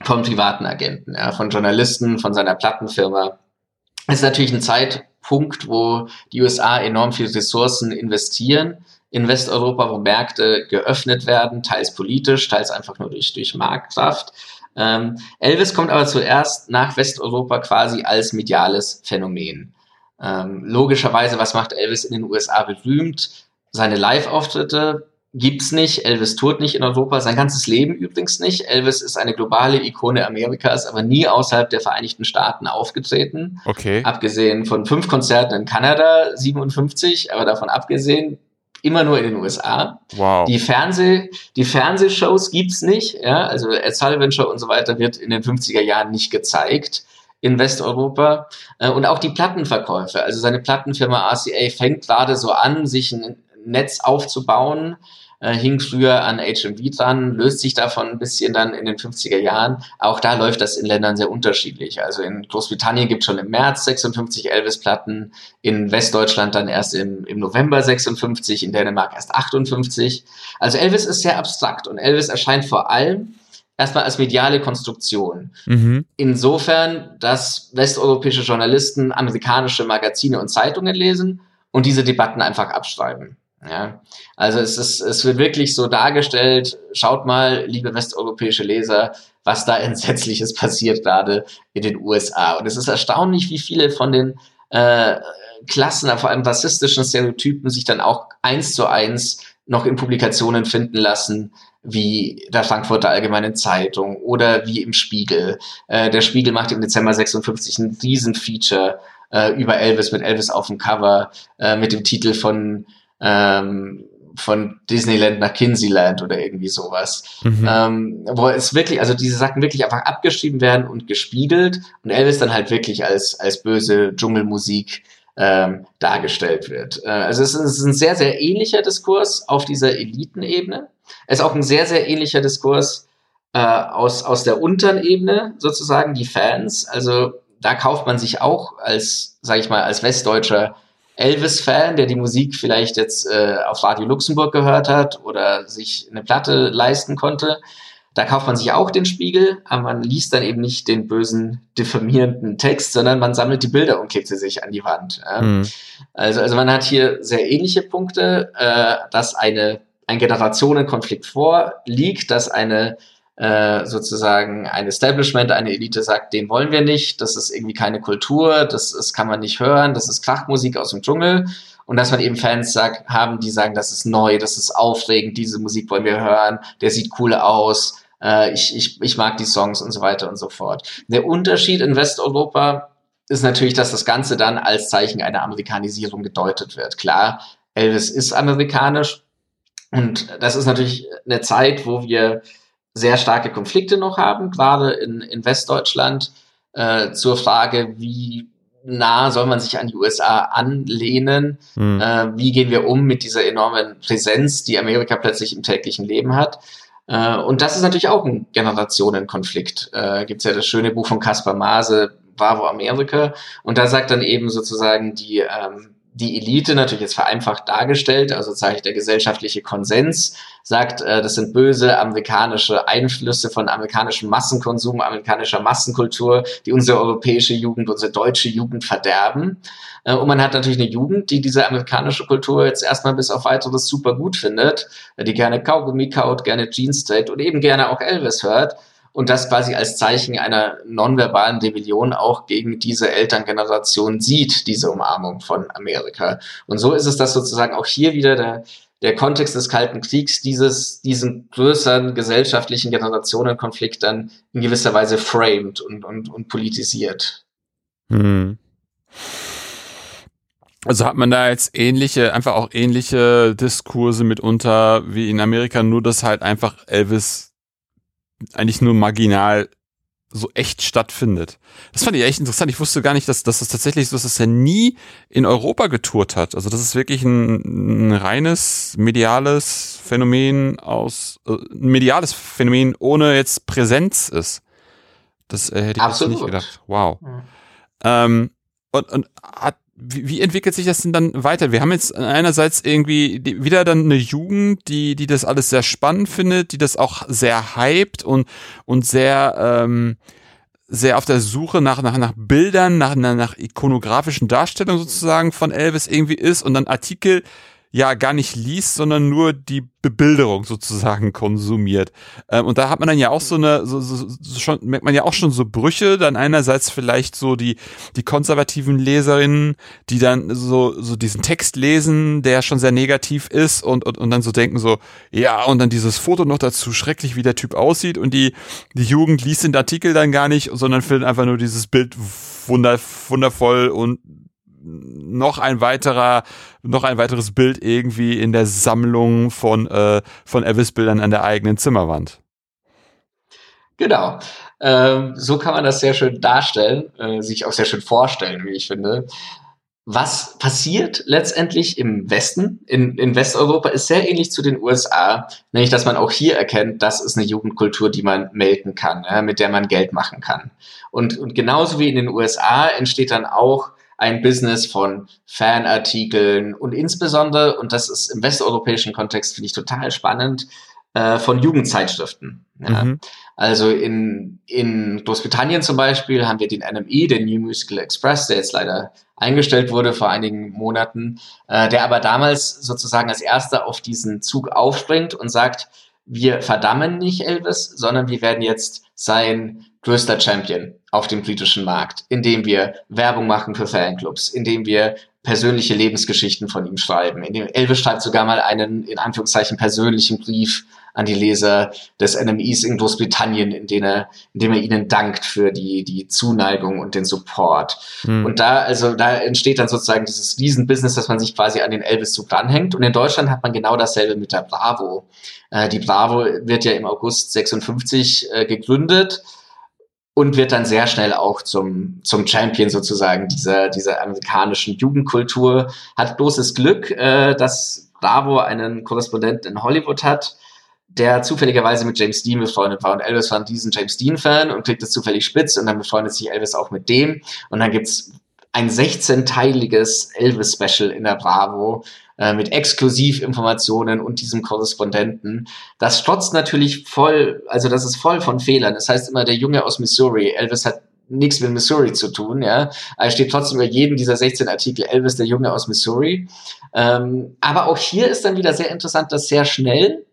von privaten Agenten, ja, von Journalisten, von seiner Plattenfirma. Es ist natürlich ein Zeitpunkt, wo die USA enorm viel Ressourcen investieren in Westeuropa, wo Märkte geöffnet werden, teils politisch, teils einfach nur durch, durch Marktkraft. Ähm, Elvis kommt aber zuerst nach Westeuropa quasi als mediales Phänomen. Ähm, logischerweise, was macht Elvis in den USA berühmt? Seine Live-Auftritte, gibt's nicht. Elvis tourt nicht in Europa, sein ganzes Leben übrigens nicht. Elvis ist eine globale Ikone Amerikas, aber nie außerhalb der Vereinigten Staaten aufgetreten. Okay. Abgesehen von fünf Konzerten in Kanada, 57, aber davon abgesehen immer nur in den USA. Wow. Die Fernseh, die Fernsehshows gibt's nicht, ja, also Ed Sullivan Show und so weiter wird in den 50er Jahren nicht gezeigt in Westeuropa äh, und auch die Plattenverkäufe. Also seine Plattenfirma RCA fängt gerade so an, sich ein Netz aufzubauen, äh, hing früher an HMV dran, löst sich davon ein bisschen dann in den 50er Jahren. Auch da läuft das in Ländern sehr unterschiedlich. Also in Großbritannien gibt es schon im März 56 Elvis-Platten, in Westdeutschland dann erst im, im November 56, in Dänemark erst 58. Also Elvis ist sehr abstrakt und Elvis erscheint vor allem erstmal als mediale Konstruktion. Mhm. Insofern, dass westeuropäische Journalisten amerikanische Magazine und Zeitungen lesen und diese Debatten einfach abschreiben. Ja, also es ist, es wird wirklich so dargestellt, schaut mal, liebe westeuropäische Leser, was da Entsetzliches passiert gerade in den USA. Und es ist erstaunlich, wie viele von den äh, Klassen, vor allem rassistischen Stereotypen, sich dann auch eins zu eins noch in Publikationen finden lassen, wie der Frankfurter Allgemeinen Zeitung oder wie im Spiegel. Äh, der Spiegel macht im Dezember 56 ein Riesenfeature äh, über Elvis mit Elvis auf dem Cover äh, mit dem Titel von ähm, von Disneyland nach Kinseyland oder irgendwie sowas. Mhm. Ähm, wo es wirklich, also diese Sachen wirklich einfach abgeschrieben werden und gespiegelt und Elvis dann halt wirklich als, als böse Dschungelmusik ähm, dargestellt wird. Äh, also es ist ein sehr, sehr ähnlicher Diskurs auf dieser Elitenebene. Es ist auch ein sehr, sehr ähnlicher Diskurs äh, aus, aus der unteren Ebene, sozusagen, die Fans. Also da kauft man sich auch als, sag ich mal, als Westdeutscher Elvis-Fan, der die Musik vielleicht jetzt äh, auf Radio Luxemburg gehört hat oder sich eine Platte leisten konnte, da kauft man sich auch den Spiegel, aber man liest dann eben nicht den bösen, diffamierenden Text, sondern man sammelt die Bilder und klebt sie sich an die Wand. Ja. Mhm. Also, also man hat hier sehr ähnliche Punkte, äh, dass eine, ein Generationenkonflikt vorliegt, dass eine äh, sozusagen ein Establishment, eine Elite sagt, den wollen wir nicht, das ist irgendwie keine Kultur, das, das kann man nicht hören, das ist Krachmusik aus dem Dschungel. Und dass man eben Fans sagt, haben, die sagen, das ist neu, das ist aufregend, diese Musik wollen wir hören, der sieht cool aus, äh, ich, ich, ich mag die Songs und so weiter und so fort. Der Unterschied in Westeuropa ist natürlich, dass das Ganze dann als Zeichen einer Amerikanisierung gedeutet wird. Klar, Elvis ist amerikanisch und das ist natürlich eine Zeit, wo wir sehr starke Konflikte noch haben, gerade in, in Westdeutschland, äh, zur Frage, wie nah soll man sich an die USA anlehnen? Mhm. Äh, wie gehen wir um mit dieser enormen Präsenz, die Amerika plötzlich im täglichen Leben hat? Äh, und das ist natürlich auch ein Generationenkonflikt. Äh, Gibt ja das schöne Buch von Caspar Maase, Bravo Amerika. Und da sagt dann eben sozusagen die ähm, die Elite natürlich jetzt vereinfacht dargestellt, also ich der gesellschaftliche Konsens, sagt, äh, das sind böse amerikanische Einflüsse von amerikanischem Massenkonsum, amerikanischer Massenkultur, die unsere europäische Jugend, unsere deutsche Jugend verderben. Äh, und man hat natürlich eine Jugend, die diese amerikanische Kultur jetzt erstmal bis auf weiteres super gut findet, die gerne Kaugummi kaut, gerne Jeans trägt und eben gerne auch Elvis hört und das quasi als Zeichen einer nonverbalen Rebellion auch gegen diese Elterngeneration sieht, diese Umarmung von Amerika. Und so ist es, dass sozusagen auch hier wieder der, der Kontext des Kalten Kriegs dieses, diesen größeren gesellschaftlichen Generationenkonflikt dann in gewisser Weise framed und, und, und politisiert. Hm. Also hat man da jetzt ähnliche, einfach auch ähnliche Diskurse mitunter wie in Amerika, nur dass halt einfach Elvis eigentlich nur marginal so echt stattfindet. Das fand ich echt interessant. Ich wusste gar nicht, dass, dass das tatsächlich so ist, dass er nie in Europa getourt hat. Also das ist wirklich ein, ein reines mediales Phänomen aus, äh, ein mediales Phänomen ohne jetzt Präsenz ist. Das äh, hätte ich Absolut. nicht gedacht. Wow. Mhm. Ähm, und, und hat wie, wie entwickelt sich das denn dann weiter? Wir haben jetzt einerseits irgendwie wieder dann eine Jugend, die, die das alles sehr spannend findet, die das auch sehr hypt und, und sehr, ähm, sehr auf der Suche nach, nach, nach Bildern, nach, nach ikonografischen Darstellungen sozusagen von Elvis irgendwie ist und dann Artikel ja gar nicht liest, sondern nur die Bebilderung sozusagen konsumiert. Ähm, und da hat man dann ja auch so eine, so, so, so schon, merkt man ja auch schon so Brüche, dann einerseits vielleicht so die, die konservativen Leserinnen, die dann so, so diesen Text lesen, der schon sehr negativ ist und, und, und dann so denken so, ja, und dann dieses Foto noch dazu, schrecklich, wie der Typ aussieht und die, die Jugend liest den Artikel dann gar nicht, sondern findet einfach nur dieses Bild wunder, wundervoll und noch ein weiterer, noch ein weiteres Bild irgendwie in der Sammlung von, äh, von Elvis-Bildern an der eigenen Zimmerwand. Genau. Ähm, so kann man das sehr schön darstellen, äh, sich auch sehr schön vorstellen, wie ich finde. Was passiert letztendlich im Westen, in, in Westeuropa, ist sehr ähnlich zu den USA, nämlich dass man auch hier erkennt, das ist eine Jugendkultur, die man melden kann, ja, mit der man Geld machen kann. Und, und genauso wie in den USA entsteht dann auch ein Business von Fanartikeln und insbesondere, und das ist im westeuropäischen Kontext, finde ich total spannend, äh, von Jugendzeitschriften. Ja. Mhm. Also in, in Großbritannien zum Beispiel haben wir den NME, den New Musical Express, der jetzt leider eingestellt wurde vor einigen Monaten, äh, der aber damals sozusagen als erster auf diesen Zug aufspringt und sagt, wir verdammen nicht Elvis, sondern wir werden jetzt sein größter Champion auf dem britischen Markt, indem wir Werbung machen für Fanclubs, indem wir persönliche Lebensgeschichten von ihm schreiben. Indem Elvis schreibt sogar mal einen, in Anführungszeichen, persönlichen Brief an die Leser des NMEs in Großbritannien, in denen er, indem er ihnen dankt für die, die Zuneigung und den Support. Mhm. Und da, also, da entsteht dann sozusagen dieses Riesenbusiness, dass man sich quasi an den Elvis-Zug dranhängt. Und in Deutschland hat man genau dasselbe mit der Bravo. Äh, die Bravo wird ja im August 56 äh, gegründet und wird dann sehr schnell auch zum, zum Champion sozusagen dieser, dieser amerikanischen Jugendkultur. Hat großes Glück, äh, dass Bravo einen Korrespondenten in Hollywood hat, der zufälligerweise mit James Dean befreundet war. Und Elvis war diesen James Dean-Fan und kriegt es zufällig spitz und dann befreundet sich Elvis auch mit dem. Und dann gibt's ein 16-teiliges Elvis-Special in der Bravo, äh, mit Exklusivinformationen und diesem Korrespondenten. Das strotzt natürlich voll, also das ist voll von Fehlern. Das heißt immer der Junge aus Missouri. Elvis hat nichts mit Missouri zu tun, ja. Er steht trotzdem über jeden dieser 16 Artikel Elvis, der Junge aus Missouri. Ähm, aber auch hier ist dann wieder sehr interessant, dass sehr schnell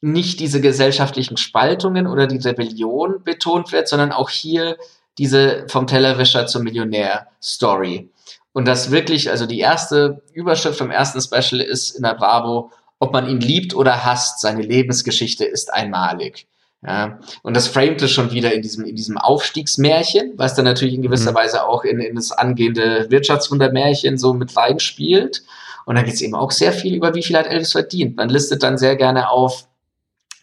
nicht diese gesellschaftlichen Spaltungen oder die Rebellion betont wird, sondern auch hier diese vom Tellerwischer zum Millionär Story. Und das wirklich, also die erste Überschrift vom ersten Special ist in der Bravo, ob man ihn liebt oder hasst, seine Lebensgeschichte ist einmalig. Ja, und das framte schon wieder in diesem, in diesem Aufstiegsmärchen, was dann natürlich in gewisser mhm. Weise auch in, in das angehende Wirtschaftswundermärchen so mit reinspielt. Und da geht es eben auch sehr viel über, wie viel hat Elvis verdient. Man listet dann sehr gerne auf,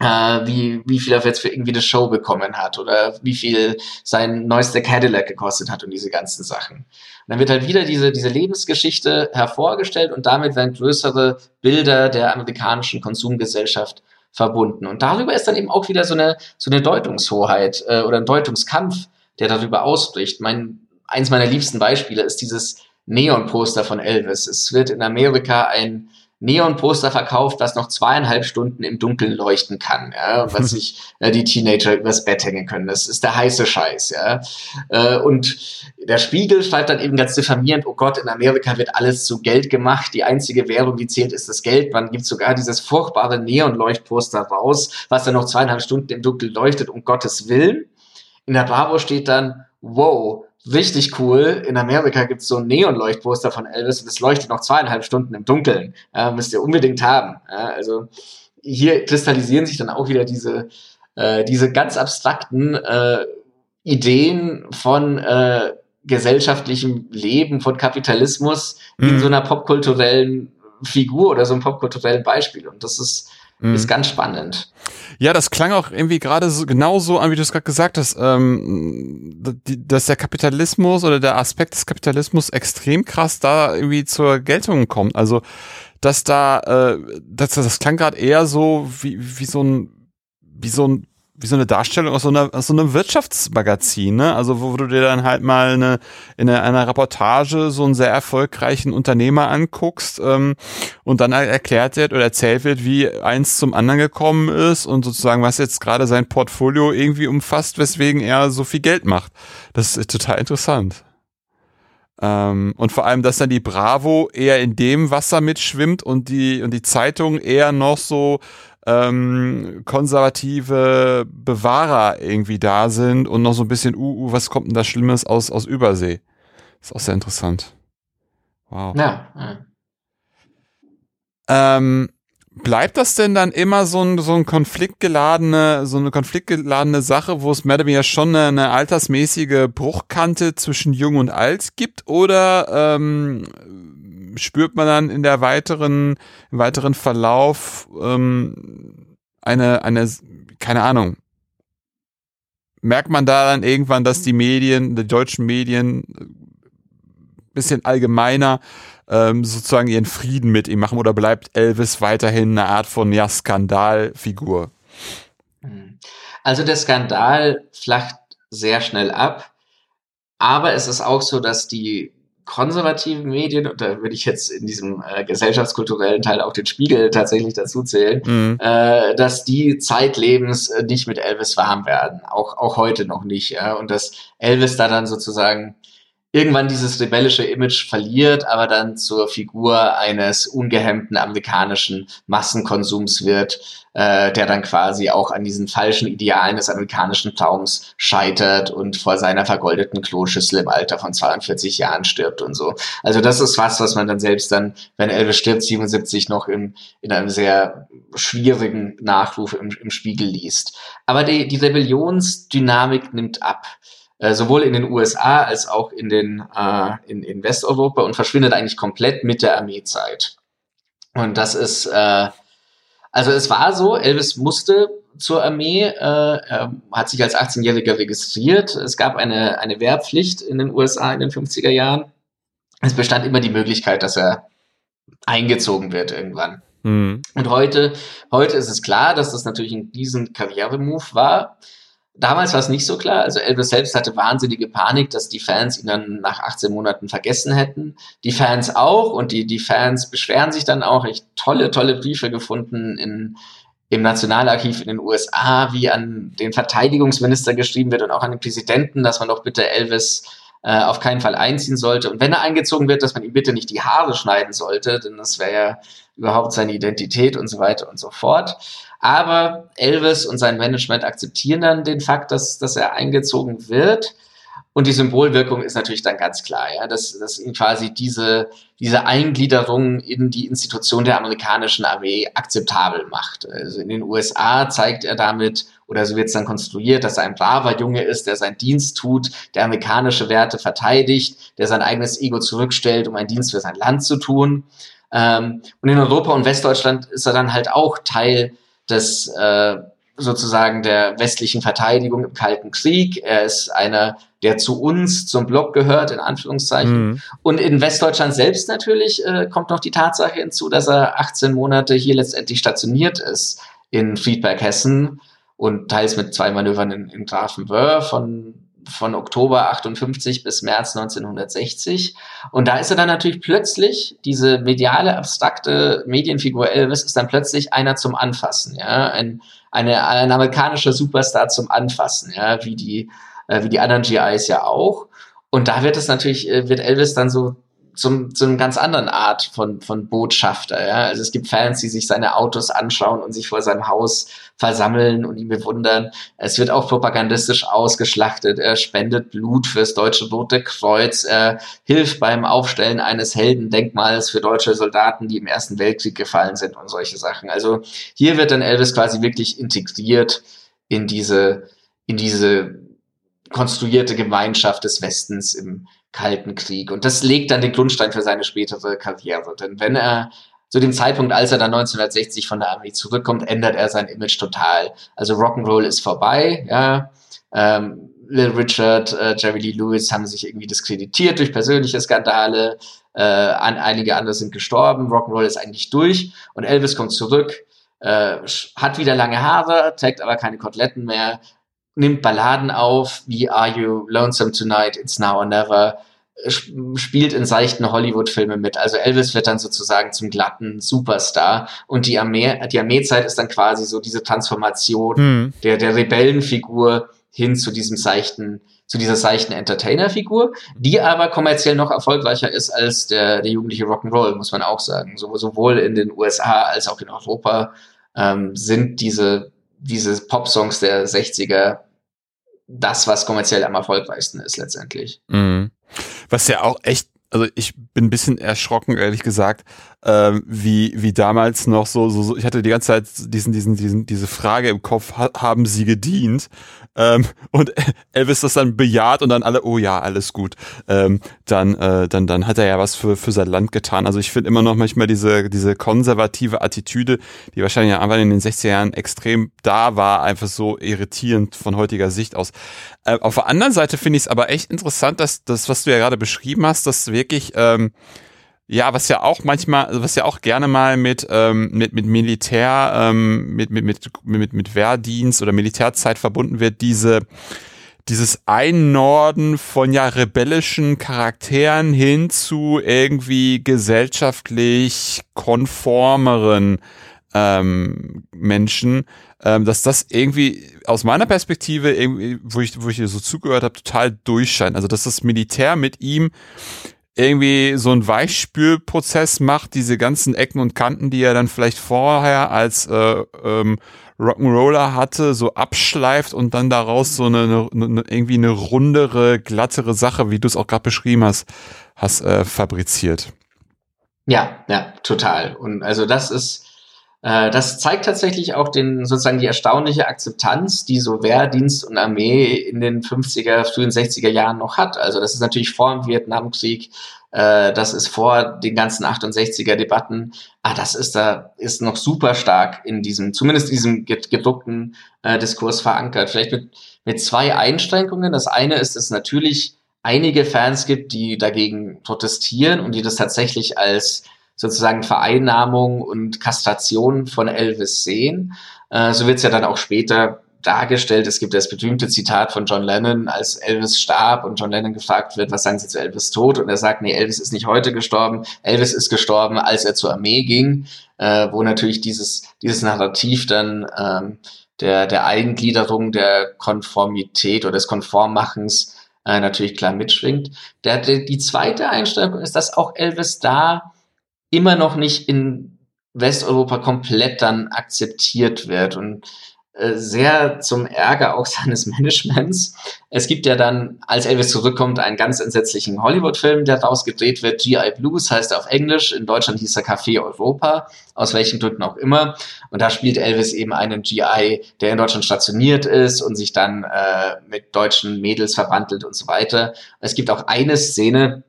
äh, wie, wie viel er jetzt für irgendwie eine Show bekommen hat oder wie viel sein neuester Cadillac gekostet hat und diese ganzen Sachen. Und dann wird halt wieder diese, diese Lebensgeschichte hervorgestellt und damit werden größere Bilder der amerikanischen Konsumgesellschaft verbunden. Und darüber ist dann eben auch wieder so eine, so eine Deutungshoheit äh, oder ein Deutungskampf, der darüber ausbricht. Mein, eins meiner liebsten Beispiele ist dieses Neon-Poster von Elvis. Es wird in Amerika ein Neon-Poster verkauft, das noch zweieinhalb Stunden im Dunkeln leuchten kann, ja, was sich äh, die Teenager übers Bett hängen können. Das ist der heiße Scheiß, ja. Äh, und der Spiegel schreibt dann eben ganz diffamierend, oh Gott, in Amerika wird alles zu Geld gemacht, die einzige Währung, die zählt, ist das Geld. Man gibt sogar dieses furchtbare Neon-Leuchtposter raus, was dann noch zweieinhalb Stunden im Dunkeln leuchtet, um Gottes Willen. In der Bravo steht dann, wow, richtig cool. In Amerika gibt's so ein Neonleuchtposter von Elvis und es leuchtet noch zweieinhalb Stunden im Dunkeln. Ja, müsst ihr unbedingt haben. Ja, also hier kristallisieren sich dann auch wieder diese, äh, diese ganz abstrakten äh, Ideen von äh, gesellschaftlichem Leben, von Kapitalismus mhm. in so einer popkulturellen Figur oder so einem popkulturellen Beispiel. Und das ist Mhm. Ist ganz spannend. Ja, das klang auch irgendwie gerade so genau so an, wie du es gerade gesagt hast, ähm, dass der Kapitalismus oder der Aspekt des Kapitalismus extrem krass da irgendwie zur Geltung kommt. Also, dass da, äh, das, das klang gerade eher so wie, wie so ein, wie so ein wie so eine Darstellung aus so, einer, aus so einem Wirtschaftsmagazin, ne? Also wo, du dir dann halt mal eine, in einer, einer Reportage so einen sehr erfolgreichen Unternehmer anguckst ähm, und dann erklärt wird oder erzählt wird, wie eins zum anderen gekommen ist und sozusagen was jetzt gerade sein Portfolio irgendwie umfasst, weswegen er so viel Geld macht. Das ist total interessant. Ähm, und vor allem, dass dann die Bravo eher in dem Wasser mitschwimmt und die und die Zeitung eher noch so ähm, konservative Bewahrer irgendwie da sind und noch so ein bisschen, uh, uh, was kommt denn da Schlimmes aus, aus Übersee? Ist auch sehr interessant. Wow. Ja. ja. Ähm, bleibt das denn dann immer so ein, so ein konfliktgeladene, so eine konfliktgeladene Sache, wo es mehr oder weniger schon eine, eine altersmäßige Bruchkante zwischen Jung und Alt gibt? Oder ähm, spürt man dann in der weiteren, im weiteren Verlauf ähm, eine, eine, keine Ahnung, merkt man da dann irgendwann, dass die Medien, die deutschen Medien bisschen allgemeiner ähm, sozusagen ihren Frieden mit ihm machen? Oder bleibt Elvis weiterhin eine Art von ja Skandalfigur? Also der Skandal flacht sehr schnell ab, aber es ist auch so, dass die konservativen Medien, und da würde ich jetzt in diesem äh, gesellschaftskulturellen Teil auch den Spiegel tatsächlich dazu zählen, mhm. äh, dass die zeitlebens äh, nicht mit Elvis warm werden, auch, auch heute noch nicht, ja, und dass Elvis da dann sozusagen irgendwann dieses rebellische Image verliert, aber dann zur Figur eines ungehemmten amerikanischen Massenkonsums wird, äh, der dann quasi auch an diesen falschen Idealen des amerikanischen Traums scheitert und vor seiner vergoldeten Kloschüssel im Alter von 42 Jahren stirbt und so. Also das ist was, was man dann selbst dann, wenn Elvis stirbt, 77 noch im, in einem sehr schwierigen Nachruf im, im Spiegel liest. Aber die, die Rebellionsdynamik nimmt ab. Äh, sowohl in den USA als auch in, den, äh, in, in Westeuropa und verschwindet eigentlich komplett mit der Armeezeit. Und das ist, äh, also es war so, Elvis musste zur Armee, äh, er hat sich als 18-Jähriger registriert. Es gab eine, eine Wehrpflicht in den USA in den 50er Jahren. Es bestand immer die Möglichkeit, dass er eingezogen wird irgendwann. Mhm. Und heute, heute ist es klar, dass das natürlich ein diesen Karrieremove war. Damals war es nicht so klar. Also Elvis selbst hatte wahnsinnige Panik, dass die Fans ihn dann nach 18 Monaten vergessen hätten. Die Fans auch und die, die Fans beschweren sich dann auch. Ich tolle, tolle Briefe gefunden in, im Nationalarchiv in den USA, wie an den Verteidigungsminister geschrieben wird und auch an den Präsidenten, dass man doch bitte Elvis äh, auf keinen Fall einziehen sollte. Und wenn er eingezogen wird, dass man ihm bitte nicht die Haare schneiden sollte, denn das wäre ja überhaupt seine Identität und so weiter und so fort. Aber Elvis und sein Management akzeptieren dann den Fakt, dass, dass er eingezogen wird. Und die Symbolwirkung ist natürlich dann ganz klar, ja, dass, dass ihn quasi diese, diese Eingliederung in die Institution der amerikanischen Armee akzeptabel macht. Also in den USA zeigt er damit, oder so wird es dann konstruiert, dass er ein braver Junge ist, der seinen Dienst tut, der amerikanische Werte verteidigt, der sein eigenes Ego zurückstellt, um einen Dienst für sein Land zu tun. Ähm, und in Europa und Westdeutschland ist er dann halt auch Teil des äh, sozusagen der westlichen Verteidigung im Kalten Krieg. Er ist einer, der zu uns, zum Block gehört, in Anführungszeichen. Mhm. Und in Westdeutschland selbst natürlich äh, kommt noch die Tatsache hinzu, dass er 18 Monate hier letztendlich stationiert ist in Friedberg, Hessen und teils mit zwei Manövern in, in Grafenwöhr von von Oktober 58 bis März 1960. Und da ist er dann natürlich plötzlich, diese mediale, abstrakte Medienfigur Elvis ist dann plötzlich einer zum Anfassen, ja, ein, eine, ein amerikanischer Superstar zum Anfassen, ja, wie die, äh, wie die anderen GIs ja auch. Und da wird es natürlich, äh, wird Elvis dann so zum, zu einem ganz anderen Art von, von Botschafter. Ja? Also es gibt Fans, die sich seine Autos anschauen und sich vor seinem Haus versammeln und ihn bewundern. Es wird auch propagandistisch ausgeschlachtet. Er spendet Blut fürs Deutsche Rote Kreuz. Er hilft beim Aufstellen eines Heldendenkmals für deutsche Soldaten, die im Ersten Weltkrieg gefallen sind und solche Sachen. Also hier wird dann Elvis quasi wirklich integriert in diese, in diese konstruierte Gemeinschaft des Westens im Kalten Krieg. Und das legt dann den Grundstein für seine spätere Karriere. Denn wenn er zu dem Zeitpunkt, als er dann 1960 von der Armee zurückkommt, ändert er sein Image total. Also Rock'n'Roll ist vorbei, ja. Ähm, Lil Richard, äh, Jerry Lee Lewis haben sich irgendwie diskreditiert durch persönliche Skandale. Äh, an, einige andere sind gestorben. Rock'n'Roll ist eigentlich durch. Und Elvis kommt zurück, äh, hat wieder lange Haare, trägt aber keine Koteletten mehr, nimmt Balladen auf, wie Are You Lonesome Tonight, It's Now or Never, spielt in seichten Hollywood-Filmen mit. Also Elvis wird dann sozusagen zum glatten Superstar und die Armee, die Armeezeit ist dann quasi so diese Transformation hm. der, der Rebellenfigur hin zu diesem seichten, zu dieser seichten Entertainer-Figur, die aber kommerziell noch erfolgreicher ist als der, der jugendliche Rock'n'Roll, muss man auch sagen. So, sowohl in den USA als auch in Europa ähm, sind diese diese Pop-Songs der 60er das, was kommerziell am erfolgreichsten ist letztendlich. Mhm. Was ja auch echt, also ich bin ein bisschen erschrocken, ehrlich gesagt, ähm, wie, wie damals noch so, so, so, ich hatte die ganze Zeit diesen, diesen, diesen, diese Frage im Kopf, ha, haben sie gedient? Ähm, und Elvis das dann bejaht und dann alle, oh ja, alles gut. Ähm, dann, äh, dann, dann hat er ja was für, für sein Land getan. Also ich finde immer noch manchmal diese, diese konservative Attitüde, die wahrscheinlich einfach in den 60er Jahren extrem da war, einfach so irritierend von heutiger Sicht aus. Äh, auf der anderen Seite finde ich es aber echt interessant, dass das, was du ja gerade beschrieben hast, dass wirklich ähm, ja, was ja auch manchmal, was ja auch gerne mal mit, ähm, mit, mit Militär, ähm, mit, mit, mit, mit, mit Wehrdienst oder Militärzeit verbunden wird, diese, dieses Einnorden von ja rebellischen Charakteren hin zu irgendwie gesellschaftlich konformeren ähm, Menschen. ähm, dass das irgendwie aus meiner Perspektive, irgendwie, wo ich, wo ich so zugehört habe, total durchscheint. Also dass das Militär mit ihm irgendwie so einen Weichspülprozess macht, diese ganzen Ecken und Kanten, die er dann vielleicht vorher als äh, ähm, Rock'n'Roller hatte, so abschleift und dann daraus so eine, eine irgendwie eine rundere, glattere Sache, wie du es auch gerade beschrieben hast, hast äh, fabriziert. Ja, ja, total. Und also das ist, das zeigt tatsächlich auch den sozusagen die erstaunliche Akzeptanz, die so Wehrdienst und Armee in den 50er, frühen 60er Jahren noch hat. Also das ist natürlich vor dem Vietnamkrieg, äh, das ist vor den ganzen 68er Debatten. Ah, das ist da ist noch super stark in diesem, zumindest diesem gedruckten äh, Diskurs verankert. Vielleicht mit mit zwei Einschränkungen. Das eine ist es natürlich einige Fans gibt, die dagegen protestieren und die das tatsächlich als sozusagen Vereinnahmung und Kastration von Elvis sehen. Äh, so wird es ja dann auch später dargestellt. Es gibt das berühmte Zitat von John Lennon, als Elvis starb und John Lennon gefragt wird, was sagen Sie zu Elvis tot? Und er sagt, nee, Elvis ist nicht heute gestorben. Elvis ist gestorben, als er zur Armee ging, äh, wo natürlich dieses, dieses Narrativ dann ähm, der, der Eingliederung, der Konformität oder des Konformmachens äh, natürlich klar mitschwingt. Der, die zweite Einstellung ist, dass auch Elvis da immer noch nicht in Westeuropa komplett dann akzeptiert wird und äh, sehr zum Ärger auch seines Managements. Es gibt ja dann, als Elvis zurückkommt, einen ganz entsetzlichen Hollywood-Film, der daraus gedreht wird. G.I. Blues heißt er auf Englisch. In Deutschland hieß er Café Europa, aus welchen Gründen auch immer. Und da spielt Elvis eben einen GI, der in Deutschland stationiert ist und sich dann äh, mit deutschen Mädels verwandelt und so weiter. Es gibt auch eine Szene,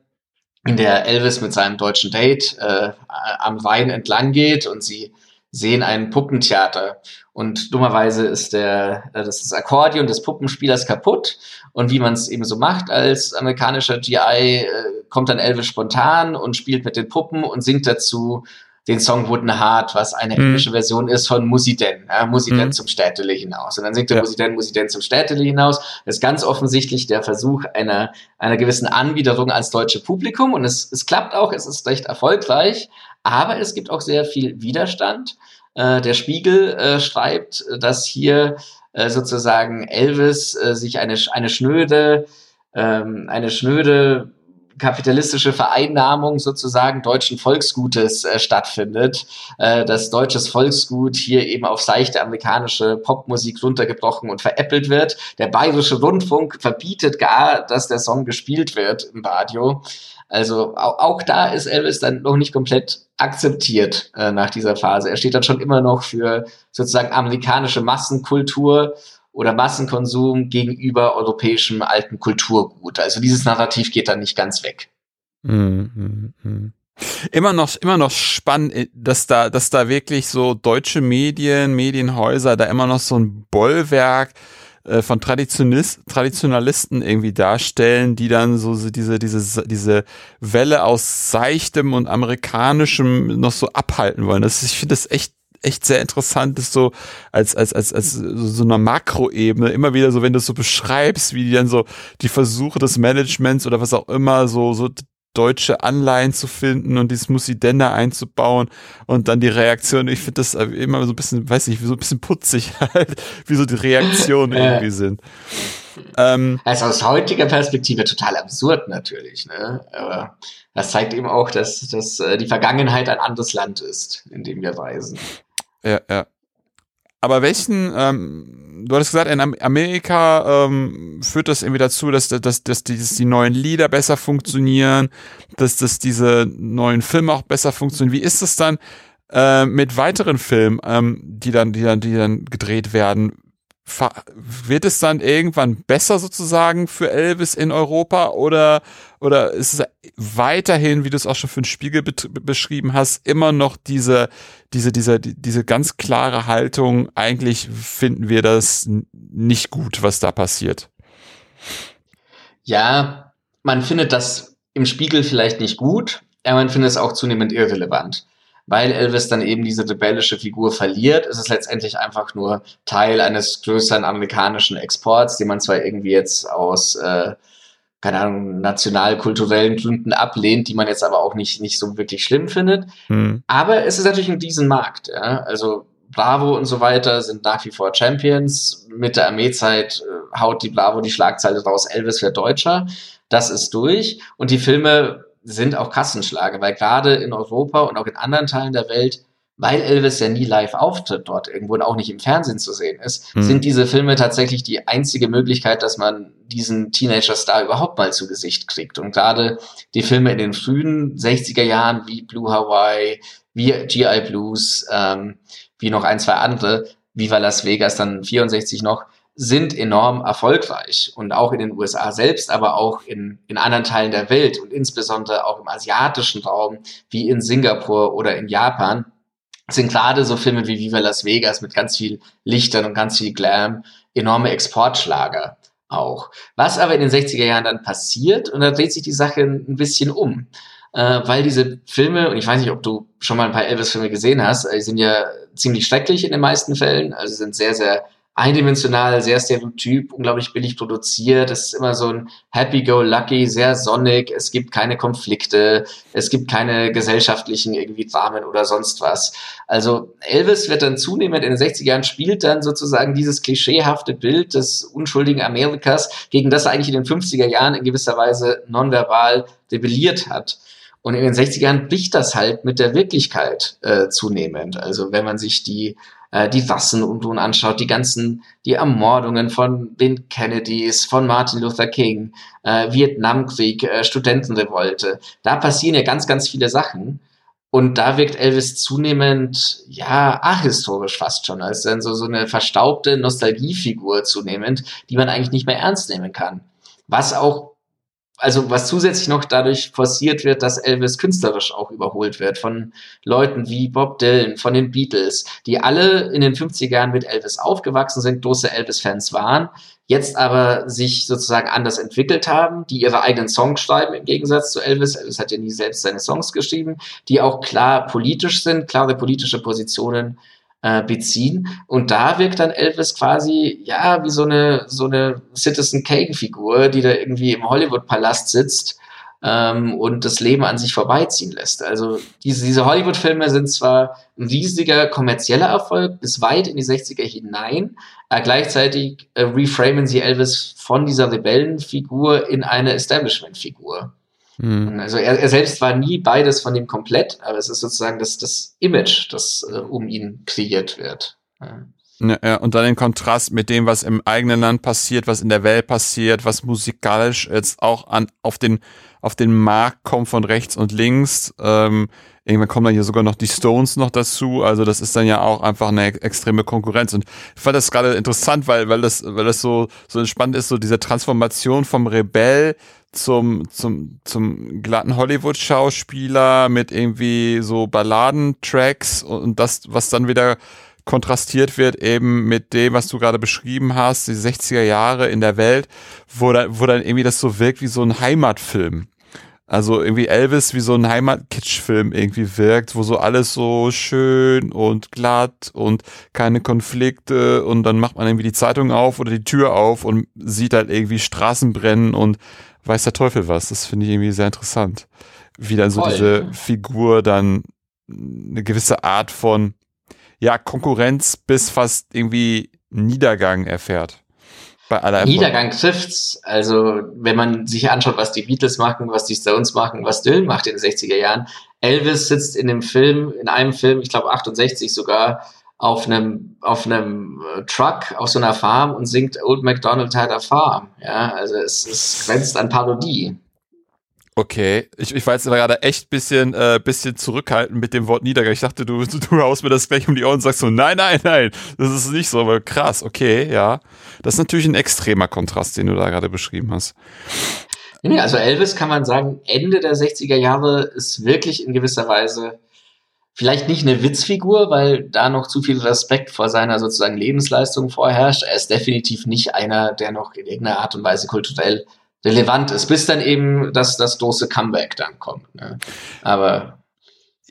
in der Elvis mit seinem deutschen Date äh, am Wein entlang geht und sie sehen ein Puppentheater. Und dummerweise ist der, äh, das, das Akkordeon des Puppenspielers kaputt. Und wie man es eben so macht als amerikanischer GI, äh, kommt dann Elvis spontan und spielt mit den Puppen und singt dazu den Song Wooden Heart, was eine mhm. englische Version ist von Musiden, ja, Musiden mhm. zum Städtele hinaus. Und dann singt er ja. Musiden, Musiden zum Städtele hinaus. Das ist ganz offensichtlich der Versuch einer, einer gewissen Anwiderung ans deutsche Publikum. Und es, es klappt auch, es ist recht erfolgreich. Aber es gibt auch sehr viel Widerstand. Äh, der Spiegel äh, schreibt, dass hier äh, sozusagen Elvis äh, sich eine, eine schnöde, ähm, eine schnöde kapitalistische Vereinnahmung sozusagen deutschen Volksgutes äh, stattfindet. Äh, das deutsches Volksgut hier eben auf seichte amerikanische Popmusik runtergebrochen und veräppelt wird. Der bayerische Rundfunk verbietet gar, dass der Song gespielt wird im Radio. Also auch, auch da ist Elvis dann noch nicht komplett akzeptiert äh, nach dieser Phase. Er steht dann schon immer noch für sozusagen amerikanische Massenkultur oder Massenkonsum gegenüber europäischem alten Kulturgut. Also dieses Narrativ geht dann nicht ganz weg. Mm, mm, Immer noch, immer noch spannend, äh, dass da, dass da wirklich so deutsche Medien, Medienhäuser da immer noch so ein Bollwerk äh, von Traditionalist, Traditionalisten irgendwie darstellen, die dann so diese, diese, diese Welle aus seichtem und amerikanischem noch so abhalten wollen. Das, ich finde das echt echt sehr interessant ist, so als, als, als, als so einer Makroebene, immer wieder so, wenn du es so beschreibst, wie die dann so die Versuche des Managements oder was auch immer, so, so deutsche Anleihen zu finden und dieses Musidenda einzubauen und dann die Reaktion. Ich finde das immer so ein bisschen, weiß nicht, so ein bisschen putzig halt, wie so die Reaktionen irgendwie sind. Ähm, also aus heutiger Perspektive total absurd natürlich, ne? Aber das zeigt eben auch, dass, dass äh, die Vergangenheit ein anderes Land ist, in dem wir reisen. Ja, ja. Aber welchen, ähm, du hattest gesagt, in Amerika ähm, führt das irgendwie dazu, dass, dass, dass, die, dass die neuen Lieder besser funktionieren, dass, dass diese neuen Filme auch besser funktionieren. Wie ist es dann äh, mit weiteren Filmen, ähm, die dann, die dann, die dann gedreht werden? wird es dann irgendwann besser sozusagen für Elvis in Europa oder, oder ist es weiterhin, wie du es auch schon für den Spiegel beschrieben hast, immer noch diese, diese, diese, diese ganz klare Haltung, eigentlich finden wir das nicht gut, was da passiert? Ja, man findet das im Spiegel vielleicht nicht gut, aber man findet es auch zunehmend irrelevant weil Elvis dann eben diese rebellische Figur verliert, ist es letztendlich einfach nur Teil eines größeren amerikanischen Exports, den man zwar irgendwie jetzt aus, äh, keine Ahnung, nationalkulturellen Gründen ablehnt, die man jetzt aber auch nicht, nicht so wirklich schlimm findet. Hm. Aber es ist natürlich in diesem Markt. Ja? Also Bravo und so weiter sind nach wie vor Champions. Mit der Armeezeit äh, haut die Bravo die Schlagzeile raus, Elvis wird Deutscher. Das ist durch. Und die Filme sind auch Kassenschlager, weil gerade in Europa und auch in anderen Teilen der Welt weil Elvis ja nie live auftritt dort irgendwo und auch nicht im Fernsehen zu sehen ist, hm. sind diese Filme tatsächlich die einzige Möglichkeit, dass man diesen Teenager-Star überhaupt mal zu Gesicht kriegt. Und gerade die Filme in den frühen 60er Jahren wie Blue Hawaii, wie G.I. Blues, ähm, wie noch ein, zwei andere, Viva Las Vegas dann 64 noch, sind enorm erfolgreich und auch in den USA selbst, aber auch in, in anderen Teilen der Welt und insbesondere auch im asiatischen Raum wie in Singapur oder in Japan sind gerade so Filme wie Viva Las Vegas mit ganz viel Lichtern und ganz viel Glam enorme Exportschlager auch. Was aber in den 60er Jahren dann passiert, und da dreht sich die Sache ein bisschen um, äh, weil diese Filme, und ich weiß nicht, ob du schon mal ein paar Elvis-Filme gesehen hast, die sind ja ziemlich schrecklich in den meisten Fällen, also sind sehr, sehr eindimensional, sehr stereotyp, unglaublich billig produziert. Es ist immer so ein Happy-Go-Lucky, sehr sonnig. Es gibt keine Konflikte, es gibt keine gesellschaftlichen irgendwie Dramen oder sonst was. Also Elvis wird dann zunehmend in den 60er Jahren spielt dann sozusagen dieses klischeehafte Bild des unschuldigen Amerikas, gegen das er eigentlich in den 50er Jahren in gewisser Weise nonverbal rebelliert hat. Und in den 60er Jahren bricht das halt mit der Wirklichkeit äh, zunehmend. Also wenn man sich die äh, die und anschaut, die ganzen, die Ermordungen von den Kennedys, von Martin Luther King, äh, Vietnamkrieg, äh, Studentenrevolte, da passieren ja ganz, ganz viele Sachen. Und da wirkt Elvis zunehmend, ja, ahistorisch fast schon, als dann so, so eine verstaubte Nostalgiefigur zunehmend, die man eigentlich nicht mehr ernst nehmen kann. Was auch also was zusätzlich noch dadurch forciert wird, dass Elvis künstlerisch auch überholt wird von Leuten wie Bob Dylan, von den Beatles, die alle in den 50er Jahren mit Elvis aufgewachsen sind, große Elvis-Fans waren, jetzt aber sich sozusagen anders entwickelt haben, die ihre eigenen Songs schreiben im Gegensatz zu Elvis. Elvis hat ja nie selbst seine Songs geschrieben, die auch klar politisch sind, klare politische Positionen äh, beziehen. Und da wirkt dann Elvis quasi, ja, wie so eine, so eine Citizen Kane-Figur, die da irgendwie im Hollywood-Palast sitzt ähm, und das Leben an sich vorbeiziehen lässt. Also diese, diese Hollywood-Filme sind zwar ein riesiger kommerzieller Erfolg bis weit in die 60er hinein, aber gleichzeitig äh, reframen sie Elvis von dieser Rebellenfigur in eine Establishment-Figur. Mhm. Also er, er selbst war nie beides von dem komplett, aber es ist sozusagen das, das Image, das äh, um ihn kreiert wird. Ja. Ja, und dann den Kontrast mit dem, was im eigenen Land passiert, was in der Welt passiert, was musikalisch jetzt auch an auf den auf den Markt kommt von rechts und links. Ähm, irgendwann kommen dann hier sogar noch die Stones noch dazu. Also das ist dann ja auch einfach eine extreme Konkurrenz. Und ich fand das gerade interessant, weil weil das weil das so so spannend ist, so diese Transformation vom Rebell zum, zum, zum glatten Hollywood-Schauspieler mit irgendwie so Balladentracks und das, was dann wieder kontrastiert wird eben mit dem, was du gerade beschrieben hast, die 60er Jahre in der Welt, wo, da, wo dann irgendwie das so wirkt wie so ein Heimatfilm. Also irgendwie Elvis wie so ein Heimat-Kitsch-Film irgendwie wirkt, wo so alles so schön und glatt und keine Konflikte und dann macht man irgendwie die Zeitung auf oder die Tür auf und sieht halt irgendwie Straßen brennen und weiß der Teufel was. Das finde ich irgendwie sehr interessant. Wie dann so Voll. diese Figur dann eine gewisse Art von, ja, Konkurrenz bis fast irgendwie Niedergang erfährt. Bei aller Niedergang trifft's. Also, wenn man sich anschaut, was die Beatles machen, was die Stones machen, was Dylan macht in den 60er Jahren. Elvis sitzt in dem Film, in einem Film, ich glaube 68 sogar, auf einem auf einem äh, Truck auf so einer Farm und singt Old MacDonald had a farm. Ja, also es, es grenzt an Parodie. Okay, ich, ich war jetzt gerade echt bisschen, äh, bisschen zurückhaltend mit dem Wort Niedergang. Ich dachte, du, du, du haust mir das gleich um die Ohren und sagst so, nein, nein, nein, das ist nicht so, aber krass, okay, ja. Das ist natürlich ein extremer Kontrast, den du da gerade beschrieben hast. Also Elvis kann man sagen, Ende der 60er Jahre ist wirklich in gewisser Weise vielleicht nicht eine Witzfigur, weil da noch zu viel Respekt vor seiner sozusagen Lebensleistung vorherrscht. Er ist definitiv nicht einer, der noch in irgendeiner Art und Weise kulturell relevant ist, bis dann eben das, das große Comeback dann kommt. Ne? Aber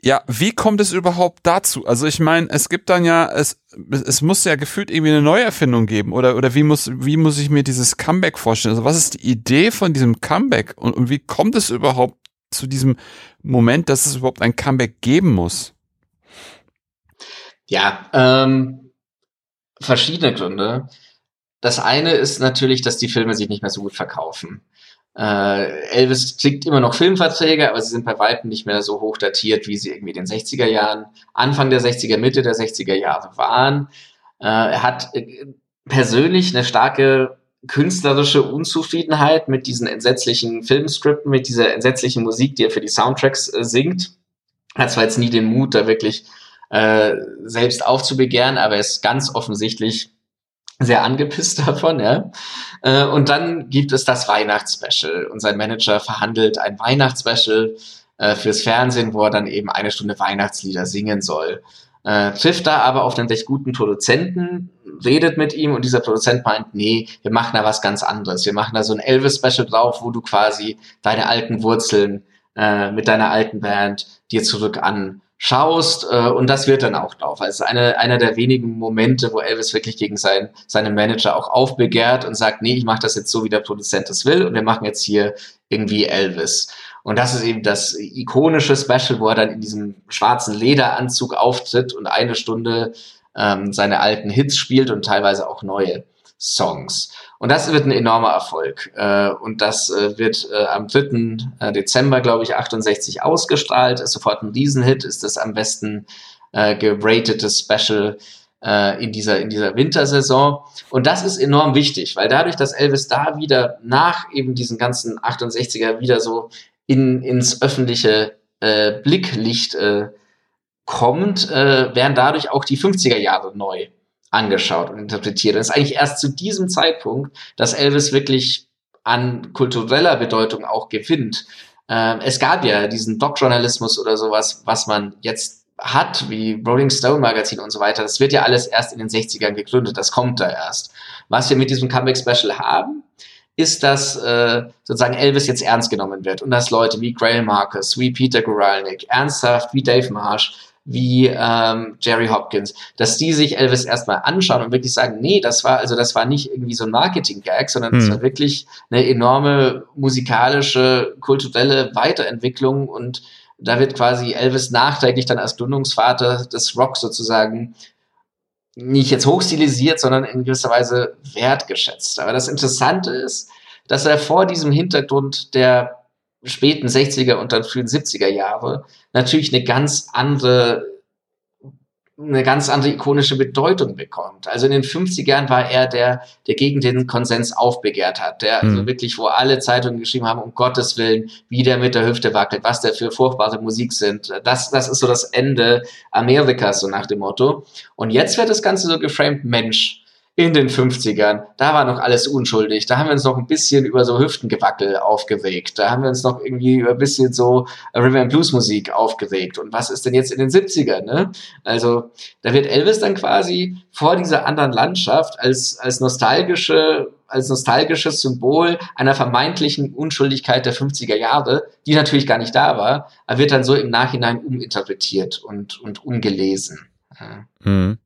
ja, wie kommt es überhaupt dazu? Also ich meine, es gibt dann ja, es, es muss ja gefühlt irgendwie eine Neuerfindung geben oder, oder wie muss, wie muss ich mir dieses Comeback vorstellen? Also was ist die Idee von diesem Comeback und, und wie kommt es überhaupt zu diesem Moment, dass es überhaupt ein Comeback geben muss? Ja, ähm, verschiedene Gründe. Das eine ist natürlich, dass die Filme sich nicht mehr so gut verkaufen. Äh, Elvis kriegt immer noch Filmverträge, aber sie sind bei weitem nicht mehr so hoch datiert, wie sie irgendwie in den 60er Jahren, Anfang der 60er, Mitte der 60er Jahre waren. Äh, er hat äh, persönlich eine starke künstlerische Unzufriedenheit mit diesen entsetzlichen Filmscripten, mit dieser entsetzlichen Musik, die er für die Soundtracks äh, singt. Hat zwar jetzt nie den Mut, da wirklich äh, selbst aufzubegehren, aber er ist ganz offensichtlich sehr angepisst davon, ja. Äh, und dann gibt es das Weihnachtsspecial und sein Manager verhandelt ein Weihnachtsspecial äh, fürs Fernsehen, wo er dann eben eine Stunde Weihnachtslieder singen soll. Äh, trifft da aber auf einen recht guten Produzenten, redet mit ihm und dieser Produzent meint, nee, wir machen da was ganz anderes. Wir machen da so ein Elvis-Special drauf, wo du quasi deine alten Wurzeln äh, mit deiner alten Band dir zurück an schaust äh, und das wird dann auch drauf. Also eine, einer der wenigen Momente, wo Elvis wirklich gegen sein, seinen Manager auch aufbegehrt und sagt, nee, ich mache das jetzt so, wie der Produzent es will und wir machen jetzt hier irgendwie Elvis. Und das ist eben das ikonische Special, wo er dann in diesem schwarzen Lederanzug auftritt und eine Stunde ähm, seine alten Hits spielt und teilweise auch neue Songs. Und das wird ein enormer Erfolg. Äh, und das äh, wird äh, am 3. Äh, Dezember, glaube ich, 68 ausgestrahlt. Ist sofort ein Riesenhit, ist das am besten geratete Special in dieser, in dieser Wintersaison. Und das ist enorm wichtig, weil dadurch, dass Elvis da wieder nach eben diesen ganzen 68er wieder so in, ins öffentliche Blicklicht kommt, äh, werden dadurch auch die 50er Jahre neu angeschaut und interpretiert. Und es ist eigentlich erst zu diesem Zeitpunkt, dass Elvis wirklich an kultureller Bedeutung auch gewinnt. Ähm, es gab ja diesen Doc-Journalismus oder sowas, was man jetzt hat, wie Rolling Stone Magazin und so weiter. Das wird ja alles erst in den 60ern gegründet. Das kommt da erst. Was wir mit diesem Comeback Special haben, ist, dass äh, sozusagen Elvis jetzt ernst genommen wird und dass Leute wie Grail Marcus, wie Peter Guralnick, ernsthaft wie Dave Marsh wie ähm, Jerry Hopkins, dass die sich Elvis erstmal anschauen und wirklich sagen, nee, das war also das war nicht irgendwie so ein Marketing-Gag, sondern hm. das war wirklich eine enorme musikalische, kulturelle Weiterentwicklung und da wird quasi Elvis nachträglich dann als Gründungsvater des Rock sozusagen nicht jetzt hochstilisiert, sondern in gewisser Weise wertgeschätzt. Aber das Interessante ist, dass er vor diesem Hintergrund der späten 60er und dann frühen 70er Jahre natürlich eine ganz andere eine ganz andere ikonische Bedeutung bekommt. Also in den 50ern war er der, der gegen den Konsens aufbegehrt hat, der mhm. also hm. wirklich, wo alle Zeitungen geschrieben haben, um Gottes Willen, wie der mit der Hüfte wackelt, was der für furchtbare Musik sind. Das, das ist so das Ende Amerikas, so nach dem Motto. Und jetzt wird das Ganze so geframed, Mensch, in den 50ern, da war noch alles unschuldig. Da haben wir uns noch ein bisschen über so Hüftengewackel aufgeregt. Da haben wir uns noch irgendwie über ein bisschen so Rhythm and Blues Musik aufgeregt. Und was ist denn jetzt in den 70ern, ne? Also, da wird Elvis dann quasi vor dieser anderen Landschaft als, als nostalgische, als nostalgisches Symbol einer vermeintlichen Unschuldigkeit der 50er Jahre, die natürlich gar nicht da war, er wird dann so im Nachhinein uminterpretiert und, und umgelesen. Mhm.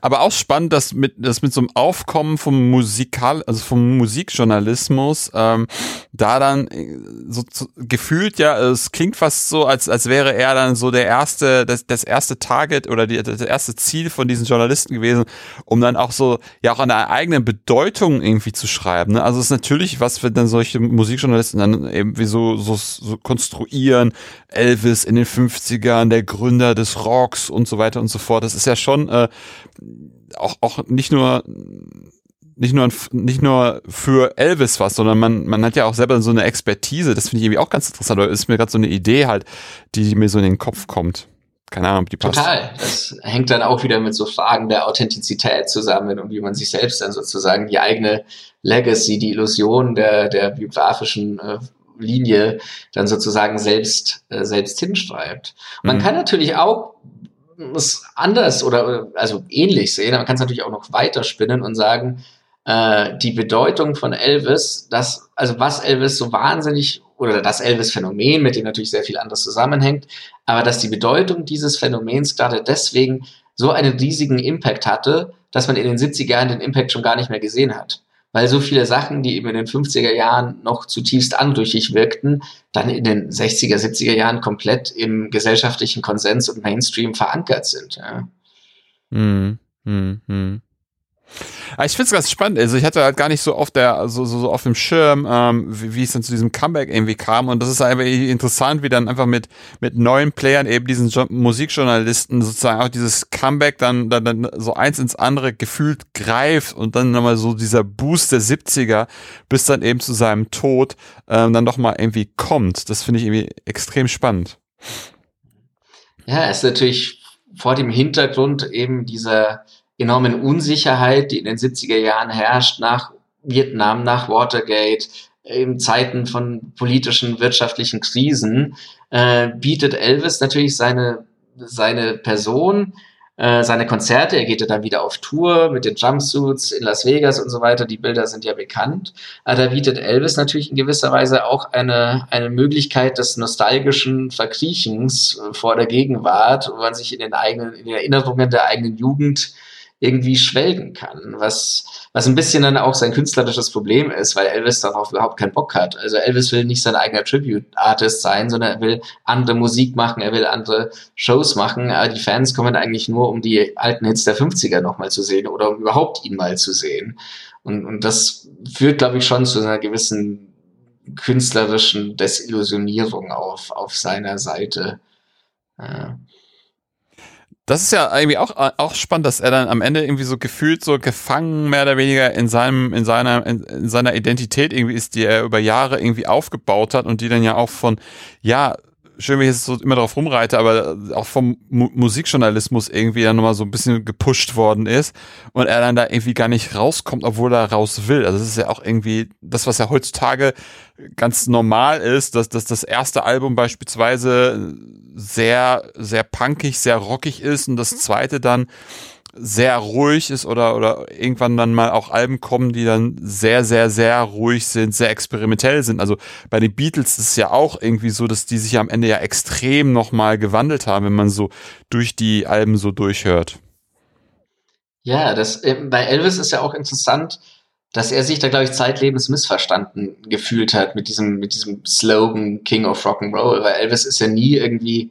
Aber auch spannend, dass mit, dass mit so einem Aufkommen vom Musikal, also vom Musikjournalismus, ähm, da dann äh, so zu, gefühlt ja, es klingt fast so, als, als wäre er dann so der erste, das, das erste Target oder die, das erste Ziel von diesen Journalisten gewesen, um dann auch so, ja auch an der eigenen Bedeutung irgendwie zu schreiben. Ne? Also es ist natürlich was, wenn dann solche Musikjournalisten dann eben wie so, so, so konstruieren, Elvis in den 50ern, der Gründer des Rocks und so weiter und so fort. Das ist ja schon äh, auch, auch nicht nur nicht nur nicht nur für Elvis was, sondern man man hat ja auch selber so eine Expertise. Das finde ich irgendwie auch ganz interessant. Oder ist mir gerade so eine Idee halt, die mir so in den Kopf kommt. Keine Ahnung, ob die passt. Total. Das hängt dann auch wieder mit so Fragen der Authentizität zusammen und wie man sich selbst dann sozusagen die eigene Legacy, die Illusion der der biografischen äh, Linie dann sozusagen selbst äh, selbst hinschreibt. Man mhm. kann natürlich auch es anders oder also ähnlich sehen. Man kann es natürlich auch noch weiter spinnen und sagen, äh, die Bedeutung von Elvis, das, also was Elvis so wahnsinnig oder das Elvis-Phänomen, mit dem natürlich sehr viel anderes zusammenhängt, aber dass die Bedeutung dieses Phänomens gerade deswegen so einen riesigen Impact hatte, dass man in den 70er Jahren den Impact schon gar nicht mehr gesehen hat weil so viele Sachen, die eben in den 50er Jahren noch zutiefst anrüchig wirkten, dann in den 60er, 70er Jahren komplett im gesellschaftlichen Konsens und Mainstream verankert sind. Ja. Hm, hm, hm. Ah, ich finde es ganz spannend. Also ich hatte halt gar nicht so auf der, so, so, so auf dem Schirm, ähm, wie, wie es dann zu diesem Comeback irgendwie kam. Und das ist einfach interessant, wie dann einfach mit, mit neuen Playern eben diesen jo Musikjournalisten sozusagen auch dieses Comeback dann, dann, dann so eins ins andere gefühlt greift und dann nochmal so dieser Boost der 70er bis dann eben zu seinem Tod ähm, dann doch mal irgendwie kommt. Das finde ich irgendwie extrem spannend. Ja, ist natürlich vor dem Hintergrund eben dieser enormen Unsicherheit, die in den 70er Jahren herrscht, nach Vietnam, nach Watergate, in Zeiten von politischen, wirtschaftlichen Krisen, äh, bietet Elvis natürlich seine, seine Person, äh, seine Konzerte. Er geht ja dann wieder auf Tour mit den Jumpsuits in Las Vegas und so weiter. Die Bilder sind ja bekannt. Aber da bietet Elvis natürlich in gewisser Weise auch eine, eine Möglichkeit des nostalgischen Verkriechens vor der Gegenwart, wo man sich in den eigenen, in den Erinnerungen der eigenen Jugend irgendwie schwelgen kann, was, was ein bisschen dann auch sein künstlerisches Problem ist, weil Elvis darauf überhaupt keinen Bock hat. Also Elvis will nicht sein eigener Tribute-Artist sein, sondern er will andere Musik machen, er will andere Shows machen. Aber die Fans kommen eigentlich nur, um die alten Hits der 50er nochmal zu sehen oder um überhaupt ihn mal zu sehen. Und, und das führt, glaube ich, schon zu einer gewissen künstlerischen Desillusionierung auf, auf seiner Seite. Ja. Das ist ja irgendwie auch, auch spannend, dass er dann am Ende irgendwie so gefühlt so gefangen mehr oder weniger in seinem, in seiner, in, in seiner Identität irgendwie ist, die er über Jahre irgendwie aufgebaut hat und die dann ja auch von, ja, schön, wie ich jetzt so immer drauf rumreite, aber auch vom Mu Musikjournalismus irgendwie dann nochmal so ein bisschen gepusht worden ist und er dann da irgendwie gar nicht rauskommt, obwohl er raus will. Also das ist ja auch irgendwie das, was ja heutzutage ganz normal ist, dass, dass das erste Album beispielsweise sehr, sehr punkig, sehr rockig ist und das zweite dann sehr ruhig ist oder, oder irgendwann dann mal auch Alben kommen, die dann sehr, sehr, sehr ruhig sind, sehr experimentell sind. Also bei den Beatles ist es ja auch irgendwie so, dass die sich am Ende ja extrem nochmal gewandelt haben, wenn man so durch die Alben so durchhört. Ja, das, äh, bei Elvis ist ja auch interessant, dass er sich da, glaube ich, zeitlebens missverstanden gefühlt hat mit diesem, mit diesem Slogan King of Rock'n'Roll, weil Elvis ist ja nie irgendwie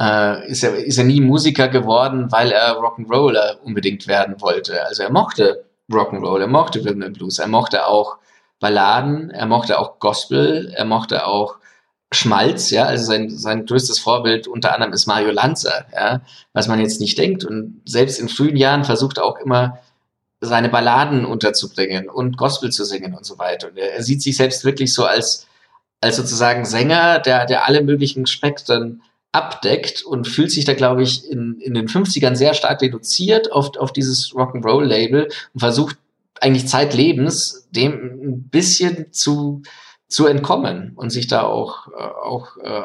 äh, ist, er, ist er nie Musiker geworden, weil er Rock'n'Roller unbedingt werden wollte. Also er mochte Rock'n'Roll, er mochte Rhythm and Blues, er mochte auch Balladen, er mochte auch Gospel, er mochte auch Schmalz, ja, also sein, sein größtes Vorbild unter anderem ist Mario Lanza, ja, was man jetzt nicht denkt. Und selbst in frühen Jahren versucht er auch immer seine Balladen unterzubringen und Gospel zu singen und so weiter. Und er, er sieht sich selbst wirklich so als, als sozusagen Sänger, der, der alle möglichen Spektren abdeckt und fühlt sich da, glaube ich, in, in den 50ern sehr stark reduziert auf, auf dieses Rock'n'Roll-Label und versucht eigentlich zeitlebens dem ein bisschen zu, zu entkommen und sich da auch, äh, auch äh,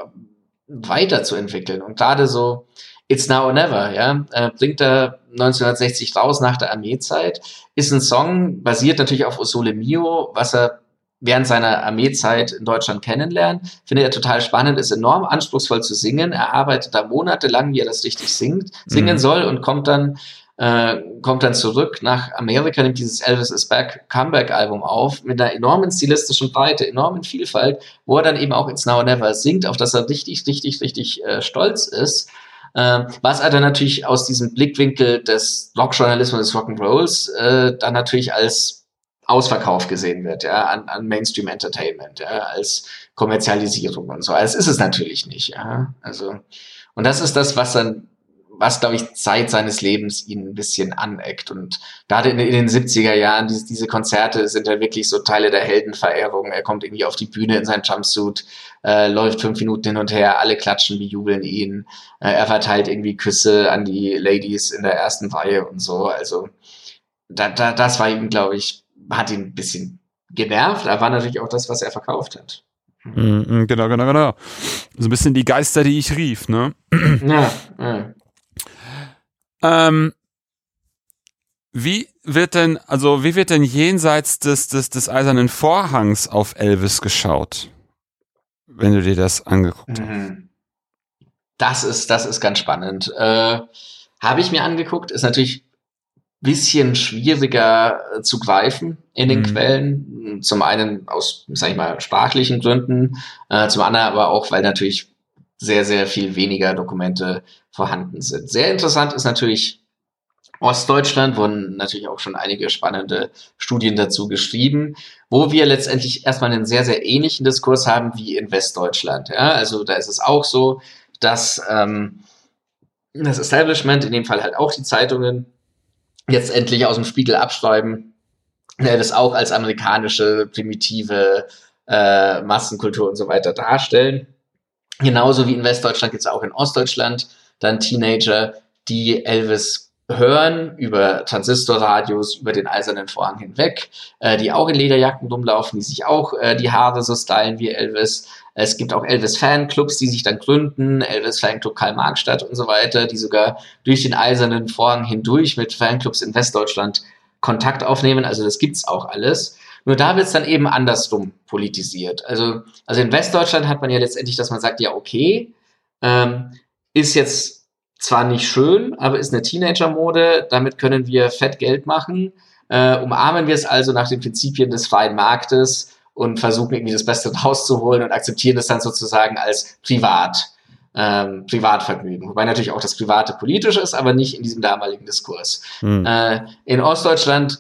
weiterzuentwickeln. Und gerade so It's Now or Never, ja, äh, bringt er 1960 raus nach der Armeezeit, ist ein Song, basiert natürlich auf Osole Mio, was er während seiner Armeezeit in Deutschland kennenlernen. Findet er total spannend, ist enorm anspruchsvoll zu singen. Er arbeitet da monatelang, wie er das richtig singt, singen mhm. soll und kommt dann äh, kommt dann zurück nach Amerika, nimmt dieses Elvis is Back Comeback-Album auf mit einer enormen stilistischen Breite, enormen Vielfalt, wo er dann eben auch It's Now or Never singt, auf das er richtig, richtig, richtig äh, stolz ist. Äh, was er dann natürlich aus diesem Blickwinkel des Rockjournalismus, des Rock'n'Rolls, äh, dann natürlich als Ausverkauf gesehen wird, ja, an, an Mainstream Entertainment, ja, als Kommerzialisierung und so. Das ist es natürlich nicht, ja. Also, und das ist das, was dann, was, glaube ich, Zeit seines Lebens ihn ein bisschen aneckt. Und gerade in, in den 70er Jahren, diese, diese Konzerte sind ja wirklich so Teile der Heldenverehrung. Er kommt irgendwie auf die Bühne in sein Jumpsuit, äh, läuft fünf Minuten hin und her, alle klatschen, bejubeln ihn. Äh, er verteilt irgendwie Küsse an die Ladies in der ersten Reihe und so. Also, da, da, das war ihm, glaube ich, hat ihn ein bisschen genervt, aber war natürlich auch das, was er verkauft hat. Mhm, genau, genau, genau. So ein bisschen die Geister, die ich rief, ne? Ja. ja. Ähm, wie wird denn, also wie wird denn jenseits des, des, des eisernen Vorhangs auf Elvis geschaut? Wenn du dir das angeguckt hast. Mhm. Das ist, das ist ganz spannend. Äh, Habe ich mir angeguckt, ist natürlich bisschen schwieriger äh, zu greifen in den mhm. Quellen. Zum einen aus, sag ich mal, sprachlichen Gründen, äh, zum anderen aber auch, weil natürlich sehr, sehr viel weniger Dokumente vorhanden sind. Sehr interessant ist natürlich Ostdeutschland wurden natürlich auch schon einige spannende Studien dazu geschrieben, wo wir letztendlich erstmal einen sehr, sehr ähnlichen Diskurs haben wie in Westdeutschland. Ja? Also da ist es auch so, dass ähm, das Establishment, in dem Fall halt auch die Zeitungen, jetzt endlich aus dem Spiegel abschreiben, äh, das auch als amerikanische primitive äh, Massenkultur und so weiter darstellen. Genauso wie in Westdeutschland gibt es auch in Ostdeutschland dann Teenager, die Elvis hören über Transistorradios, über den eisernen Vorhang hinweg, äh, die auch in Lederjacken rumlaufen, die sich auch äh, die Haare so stylen wie Elvis. Es gibt auch Elvis-Fanclubs, die sich dann gründen, Elvis-Fanclub Karl-Marx-Stadt und so weiter, die sogar durch den eisernen Vorhang hindurch mit Fanclubs in Westdeutschland Kontakt aufnehmen. Also das gibt's auch alles. Nur da wird's dann eben andersrum politisiert. Also, also in Westdeutschland hat man ja letztendlich, dass man sagt, ja, okay, ähm, ist jetzt zwar nicht schön, aber ist eine Teenager-Mode, damit können wir fett Geld machen. Äh, umarmen wir es also nach den Prinzipien des freien Marktes und versuchen irgendwie das Beste rauszuholen und akzeptieren das dann sozusagen als privat, ähm, Privatvergnügen. Wobei natürlich auch das Private politisch ist, aber nicht in diesem damaligen Diskurs. Hm. Äh, in Ostdeutschland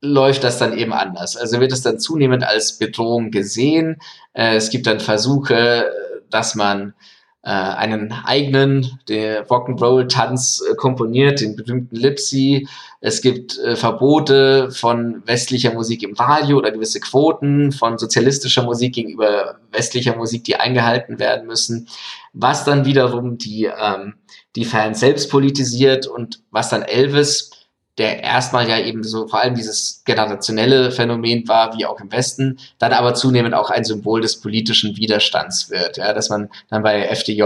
läuft das dann eben anders. Also wird es dann zunehmend als Bedrohung gesehen. Äh, es gibt dann Versuche, dass man äh, einen eigenen der Rock'n'Roll-Tanz äh, komponiert, den berühmten Lipsy. Es gibt äh, Verbote von westlicher Musik im Radio oder gewisse Quoten von sozialistischer Musik gegenüber westlicher Musik, die eingehalten werden müssen, was dann wiederum die, ähm, die Fans selbst politisiert und was dann Elvis der erstmal ja eben so vor allem dieses generationelle Phänomen war, wie auch im Westen, dann aber zunehmend auch ein Symbol des politischen Widerstands wird, ja, dass man dann bei FDJ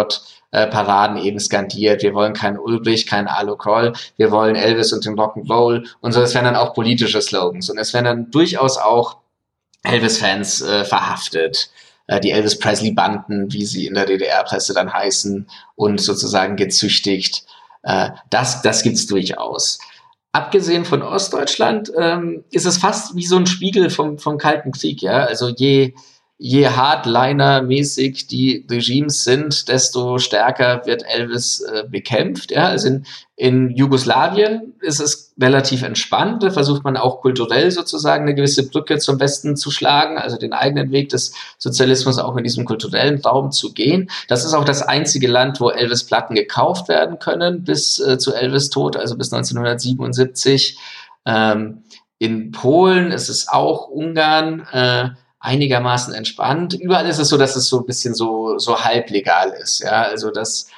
äh, eben skandiert, wir wollen keinen Ulbricht, keinen Alu Kroll, wir wollen Elvis und den Rock'n'Roll und so, das wären dann auch politische Slogans und es werden dann durchaus auch Elvis-Fans äh, verhaftet äh, die Elvis Presley-Banden, wie sie in der DDR-Presse dann heißen, und sozusagen gezüchtigt. Äh, das, das gibt's durchaus abgesehen von Ostdeutschland, ähm, ist es fast wie so ein Spiegel vom, vom Kalten Krieg, ja. Also je, je Hardliner-mäßig die Regimes sind, desto stärker wird Elvis äh, bekämpft. Ja? Also in, in Jugoslawien ist es relativ entspannt. Da versucht man auch kulturell sozusagen eine gewisse Brücke zum Westen zu schlagen, also den eigenen Weg des Sozialismus auch in diesem kulturellen Raum zu gehen. Das ist auch das einzige Land, wo Elvis-Platten gekauft werden können bis äh, zu Elvis Tod, also bis 1977. Ähm, in Polen ist es auch Ungarn. Äh, einigermaßen entspannt. Überall ist es so, dass es so ein bisschen so, so halblegal ist. Ja, also dass,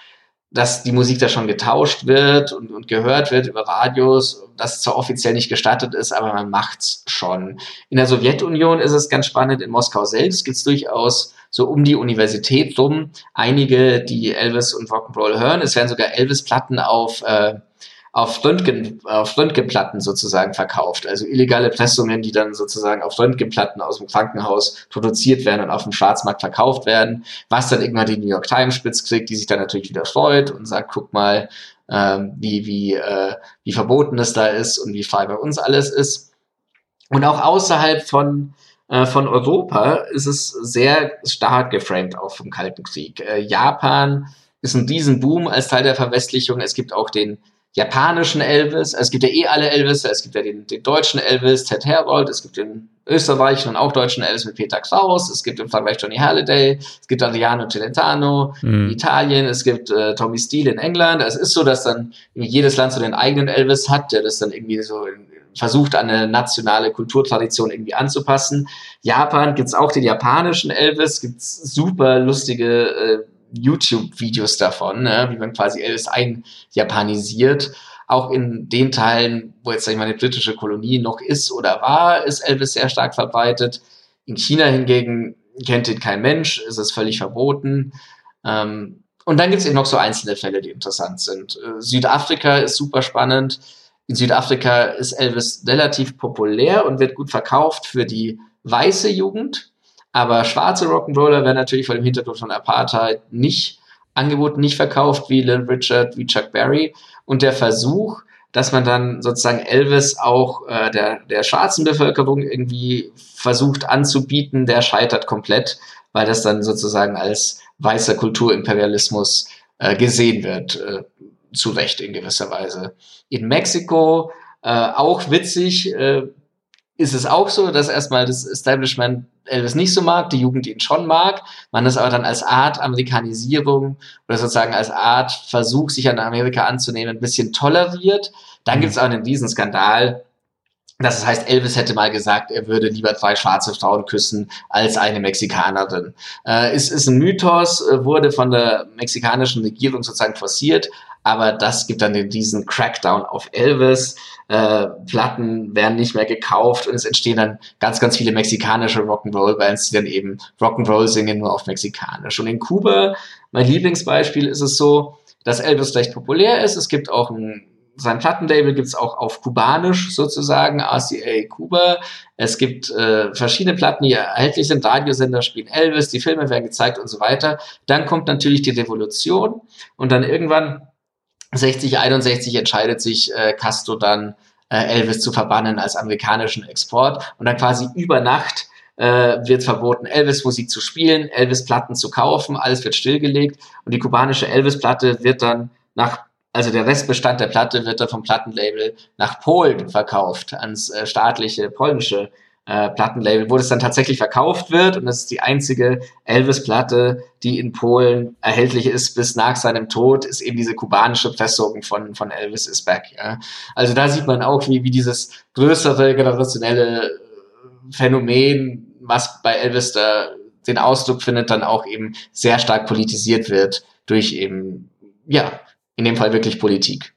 dass die Musik da schon getauscht wird und, und gehört wird über Radios, das zwar offiziell nicht gestattet ist, aber man macht's schon. In der Sowjetunion ist es ganz spannend. In Moskau selbst gibt's durchaus so um die Universität rum einige, die Elvis und Rock'n'Roll hören. Es werden sogar Elvis-Platten auf äh, auf, Röntgen, auf Röntgenplatten sozusagen verkauft. Also illegale Pressungen, die dann sozusagen auf Röntgenplatten aus dem Krankenhaus produziert werden und auf dem Schwarzmarkt verkauft werden, was dann irgendwann die New York Times spitz kriegt, die sich dann natürlich wieder freut und sagt, guck mal, ähm, wie, wie, äh, wie verboten es da ist und wie frei bei uns alles ist. Und auch außerhalb von, äh, von Europa ist es sehr stark geframed auch vom Kalten Krieg. Äh, Japan ist ein Riesenboom als Teil der Verwestlichung. Es gibt auch den japanischen Elvis, es gibt ja eh alle Elvis, es gibt ja den, den deutschen Elvis, Ted Herold, es gibt den österreichischen und auch deutschen Elvis mit Peter Kraus, es gibt in Frankreich Johnny Halliday, es gibt Adriano Celentano mhm. in Italien, es gibt äh, Tommy Steele in England. Es ist so, dass dann jedes Land so den eigenen Elvis hat, der das dann irgendwie so versucht, an eine nationale Kulturtradition irgendwie anzupassen. Japan gibt's auch den japanischen Elvis, gibt's super lustige äh, YouTube-Videos davon, ne, wie man quasi Elvis einjapanisiert. Auch in den Teilen, wo jetzt sag ich mal, eine britische Kolonie noch ist oder war, ist Elvis sehr stark verbreitet. In China hingegen kennt ihn kein Mensch, ist es völlig verboten. Ähm, und dann gibt es eben noch so einzelne Fälle, die interessant sind. Äh, Südafrika ist super spannend. In Südafrika ist Elvis relativ populär und wird gut verkauft für die weiße Jugend. Aber schwarze Rock'n'Roller werden natürlich vor dem Hintergrund von Apartheid nicht angeboten, nicht verkauft wie Lil Richard, wie Chuck Berry. Und der Versuch, dass man dann sozusagen Elvis auch äh, der, der schwarzen Bevölkerung irgendwie versucht anzubieten, der scheitert komplett, weil das dann sozusagen als weißer Kulturimperialismus äh, gesehen wird. Äh, zu Recht in gewisser Weise. In Mexiko äh, auch witzig, äh, ist es auch so, dass erstmal das Establishment Elvis nicht so mag, die Jugend ihn schon mag, man das aber dann als Art Amerikanisierung oder sozusagen als Art Versuch, sich an Amerika anzunehmen, ein bisschen toleriert. Dann gibt es auch einen Riesenskandal, das heißt, Elvis hätte mal gesagt, er würde lieber zwei schwarze Frauen küssen als eine Mexikanerin. Äh, ist, ist ein Mythos, äh, wurde von der mexikanischen Regierung sozusagen forciert, aber das gibt dann diesen Crackdown auf Elvis. Äh, Platten werden nicht mehr gekauft und es entstehen dann ganz, ganz viele mexikanische Rock'n'Roll-Bands, die dann eben Rock'n'Roll singen, nur auf Mexikanisch. Und in Kuba, mein Lieblingsbeispiel, ist es so, dass Elvis recht populär ist. Es gibt auch ein sein Plattenlabel gibt's auch auf Kubanisch sozusagen, RCA Kuba. Es gibt äh, verschiedene Platten, die erhältlich sind. Radiosender spielen Elvis, die Filme werden gezeigt und so weiter. Dann kommt natürlich die Revolution und dann irgendwann 60, 61 entscheidet sich äh, Castro dann äh, Elvis zu verbannen als amerikanischen Export. Und dann quasi über Nacht äh, wird verboten, Elvis-Musik zu spielen, Elvis-Platten zu kaufen, alles wird stillgelegt. Und die kubanische Elvis-Platte wird dann nach also der Restbestand der Platte wird dann vom Plattenlabel nach Polen verkauft, ans äh, staatliche polnische äh, Plattenlabel, wo das dann tatsächlich verkauft wird. Und das ist die einzige Elvis-Platte, die in Polen erhältlich ist bis nach seinem Tod, ist eben diese kubanische Pressung von, von Elvis is Back. Ja. Also da sieht man auch, wie, wie dieses größere generationelle Phänomen, was bei Elvis da den Ausdruck findet, dann auch eben sehr stark politisiert wird durch eben, ja, in dem Fall wirklich Politik.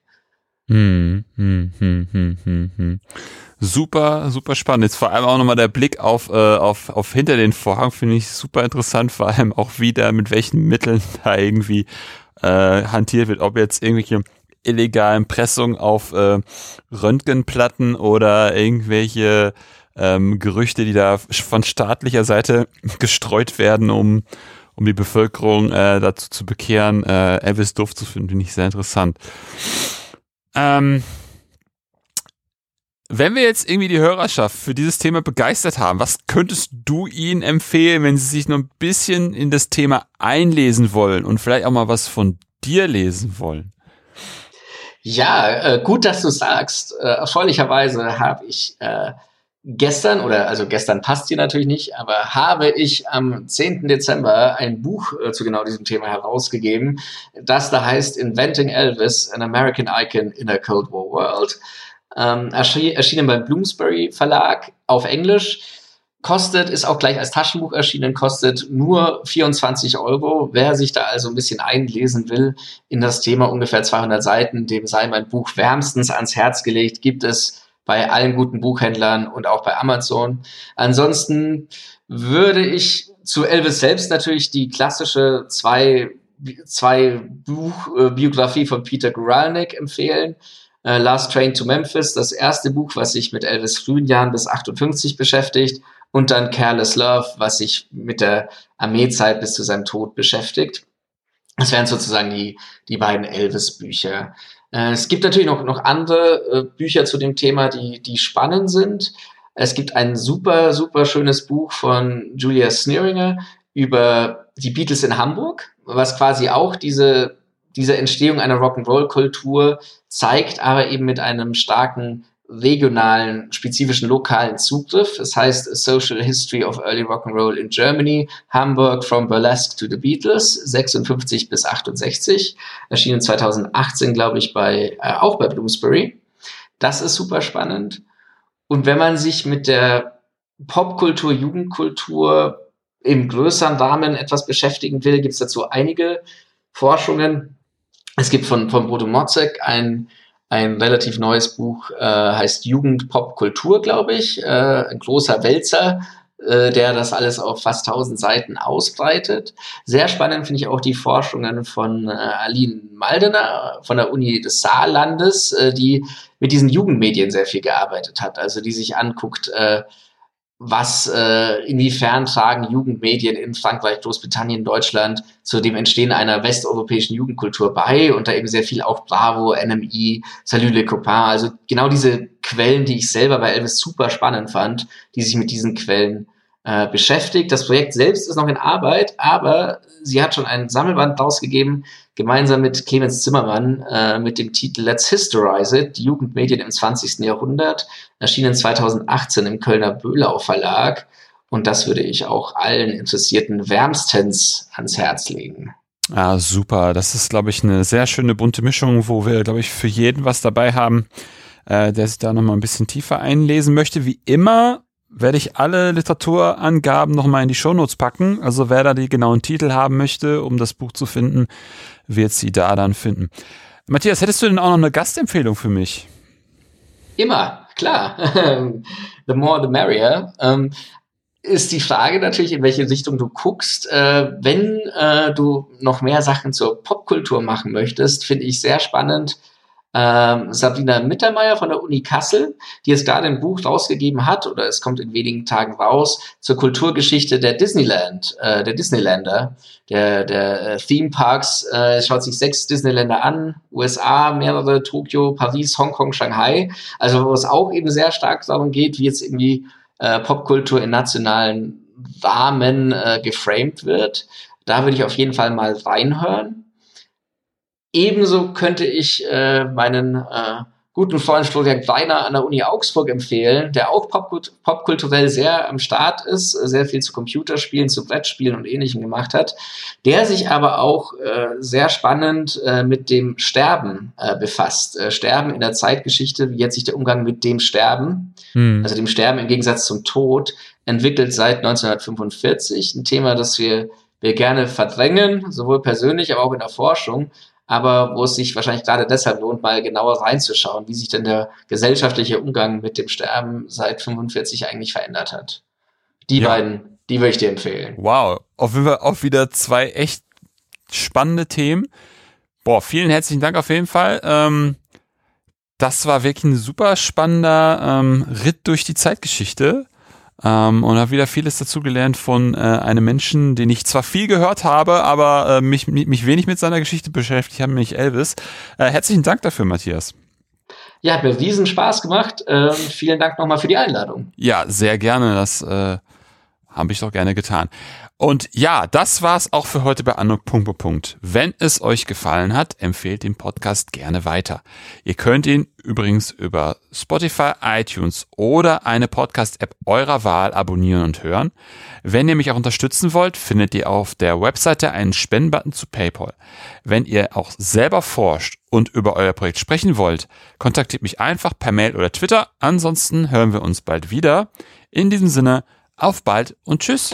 Hm, hm, hm, hm, hm, hm. Super, super spannend. Jetzt vor allem auch nochmal der Blick auf, äh, auf, auf hinter den Vorhang finde ich super interessant, vor allem auch wieder mit welchen Mitteln da irgendwie äh, hantiert wird, ob jetzt irgendwelche illegalen Pressungen auf äh, Röntgenplatten oder irgendwelche ähm, Gerüchte, die da von staatlicher Seite gestreut werden, um um die Bevölkerung äh, dazu zu bekehren, äh, Elvis doof zu finden, finde ich sehr interessant. Ähm, wenn wir jetzt irgendwie die Hörerschaft für dieses Thema begeistert haben, was könntest du ihnen empfehlen, wenn sie sich nur ein bisschen in das Thema einlesen wollen und vielleicht auch mal was von dir lesen wollen? Ja, äh, gut, dass du sagst. Äh, erfreulicherweise habe ich äh, gestern, oder also gestern passt hier natürlich nicht, aber habe ich am 10. Dezember ein Buch äh, zu genau diesem Thema herausgegeben, das da heißt Inventing Elvis, an American Icon in a Cold War World. Ähm, erschien, erschienen beim Bloomsbury Verlag auf Englisch. Kostet, ist auch gleich als Taschenbuch erschienen, kostet nur 24 Euro. Wer sich da also ein bisschen einlesen will in das Thema, ungefähr 200 Seiten, dem sei mein Buch wärmstens ans Herz gelegt, gibt es bei allen guten Buchhändlern und auch bei Amazon. Ansonsten würde ich zu Elvis selbst natürlich die klassische zwei, zwei Buch, äh, Biografie von Peter Guralnick empfehlen. Äh, Last Train to Memphis, das erste Buch, was sich mit Elvis frühen Jahren bis 58 beschäftigt. Und dann Careless Love, was sich mit der Armeezeit bis zu seinem Tod beschäftigt. Das wären sozusagen die, die beiden Elvis-Bücher. Äh, es gibt natürlich noch, noch andere äh, Bücher zu dem Thema, die, die spannend sind. Es gibt ein super, super schönes Buch von Julia Sneeringer über die Beatles in Hamburg, was quasi auch diese, diese Entstehung einer Rock'n'Roll-Kultur zeigt, aber eben mit einem starken regionalen, spezifischen lokalen Zugriff. Das heißt Social History of Early Rock and Roll in Germany, Hamburg from Burlesque to the Beatles, 56 bis 68, erschienen 2018, glaube ich, bei äh, auch bei Bloomsbury. Das ist super spannend. Und wenn man sich mit der Popkultur, Jugendkultur im größeren Rahmen etwas beschäftigen will, gibt es dazu einige Forschungen. Es gibt von, von Bodo Mozek ein ein relativ neues Buch, äh, heißt Jugend, Pop, Kultur, glaube ich. Äh, ein großer Wälzer, äh, der das alles auf fast 1000 Seiten ausbreitet. Sehr spannend finde ich auch die Forschungen von äh, Aline Maldener von der Uni des Saarlandes, äh, die mit diesen Jugendmedien sehr viel gearbeitet hat. Also die sich anguckt, äh, was äh, inwiefern tragen Jugendmedien in Frankreich, Großbritannien, Deutschland zu dem Entstehen einer westeuropäischen Jugendkultur bei und da eben sehr viel auch Bravo, NMI, Salut les Copains, also genau diese Quellen, die ich selber bei Elvis super spannend fand, die sich mit diesen Quellen äh, beschäftigt. Das Projekt selbst ist noch in Arbeit, aber sie hat schon ein Sammelband rausgegeben, gemeinsam mit Clemens Zimmermann, äh, mit dem Titel Let's Historize It, Jugendmedien im 20. Jahrhundert, erschienen 2018 im Kölner Böhlau Verlag. Und das würde ich auch allen Interessierten wärmstens ans Herz legen. Ah, super. Das ist, glaube ich, eine sehr schöne bunte Mischung, wo wir, glaube ich, für jeden was dabei haben, äh, der sich da nochmal ein bisschen tiefer einlesen möchte. Wie immer werde ich alle Literaturangaben nochmal in die Shownotes packen. Also wer da die genauen Titel haben möchte, um das Buch zu finden, wird sie da dann finden. Matthias, hättest du denn auch noch eine Gastempfehlung für mich? Immer, klar. the more, the merrier. Ähm, ist die Frage natürlich, in welche Richtung du guckst. Äh, wenn äh, du noch mehr Sachen zur Popkultur machen möchtest, finde ich sehr spannend. Ähm, Sabrina Mittermeier von der Uni Kassel, die jetzt gerade ein Buch rausgegeben hat, oder es kommt in wenigen Tagen raus, zur Kulturgeschichte der Disneyland, äh, der Disneylander, der, der äh, Theme Parks, äh, schaut sich sechs Disneyländer an, USA, mehrere, Tokio, Paris, Hongkong, Shanghai, also wo es auch eben sehr stark darum geht, wie jetzt irgendwie äh, Popkultur in nationalen Rahmen äh, geframed wird. Da würde ich auf jeden Fall mal reinhören. Ebenso könnte ich äh, meinen äh, guten Freund Florian Kleiner an der Uni Augsburg empfehlen, der auch popkult popkulturell sehr am Start ist, sehr viel zu Computerspielen, zu Brettspielen und Ähnlichem gemacht hat, der sich aber auch äh, sehr spannend äh, mit dem Sterben äh, befasst. Äh, Sterben in der Zeitgeschichte, wie jetzt sich der Umgang mit dem Sterben, hm. also dem Sterben im Gegensatz zum Tod, entwickelt seit 1945. Ein Thema, das wir wir gerne verdrängen, sowohl persönlich, aber auch in der Forschung aber wo es sich wahrscheinlich gerade deshalb lohnt, mal genauer reinzuschauen, wie sich denn der gesellschaftliche Umgang mit dem Sterben seit 45 eigentlich verändert hat. Die ja. beiden, die würde ich dir empfehlen. Wow, auf jeden Fall auch wieder zwei echt spannende Themen. Boah, vielen herzlichen Dank auf jeden Fall. Ähm, das war wirklich ein super spannender ähm, Ritt durch die Zeitgeschichte. Ähm, und habe wieder vieles dazugelernt von äh, einem Menschen, den ich zwar viel gehört habe, aber äh, mich, mich wenig mit seiner Geschichte beschäftigt habe, nämlich Elvis. Äh, herzlichen Dank dafür, Matthias. Ja, hat mir riesen Spaß gemacht. Ähm, vielen Dank nochmal für die Einladung. Ja, sehr gerne. Das äh, habe ich doch gerne getan. Und ja, das war's auch für heute bei Anno. Wenn es euch gefallen hat, empfehlt den Podcast gerne weiter. Ihr könnt ihn übrigens über Spotify, iTunes oder eine Podcast-App eurer Wahl abonnieren und hören. Wenn ihr mich auch unterstützen wollt, findet ihr auf der Webseite einen Spendenbutton zu PayPal. Wenn ihr auch selber forscht und über euer Projekt sprechen wollt, kontaktiert mich einfach per Mail oder Twitter. Ansonsten hören wir uns bald wieder. In diesem Sinne, auf bald und tschüss.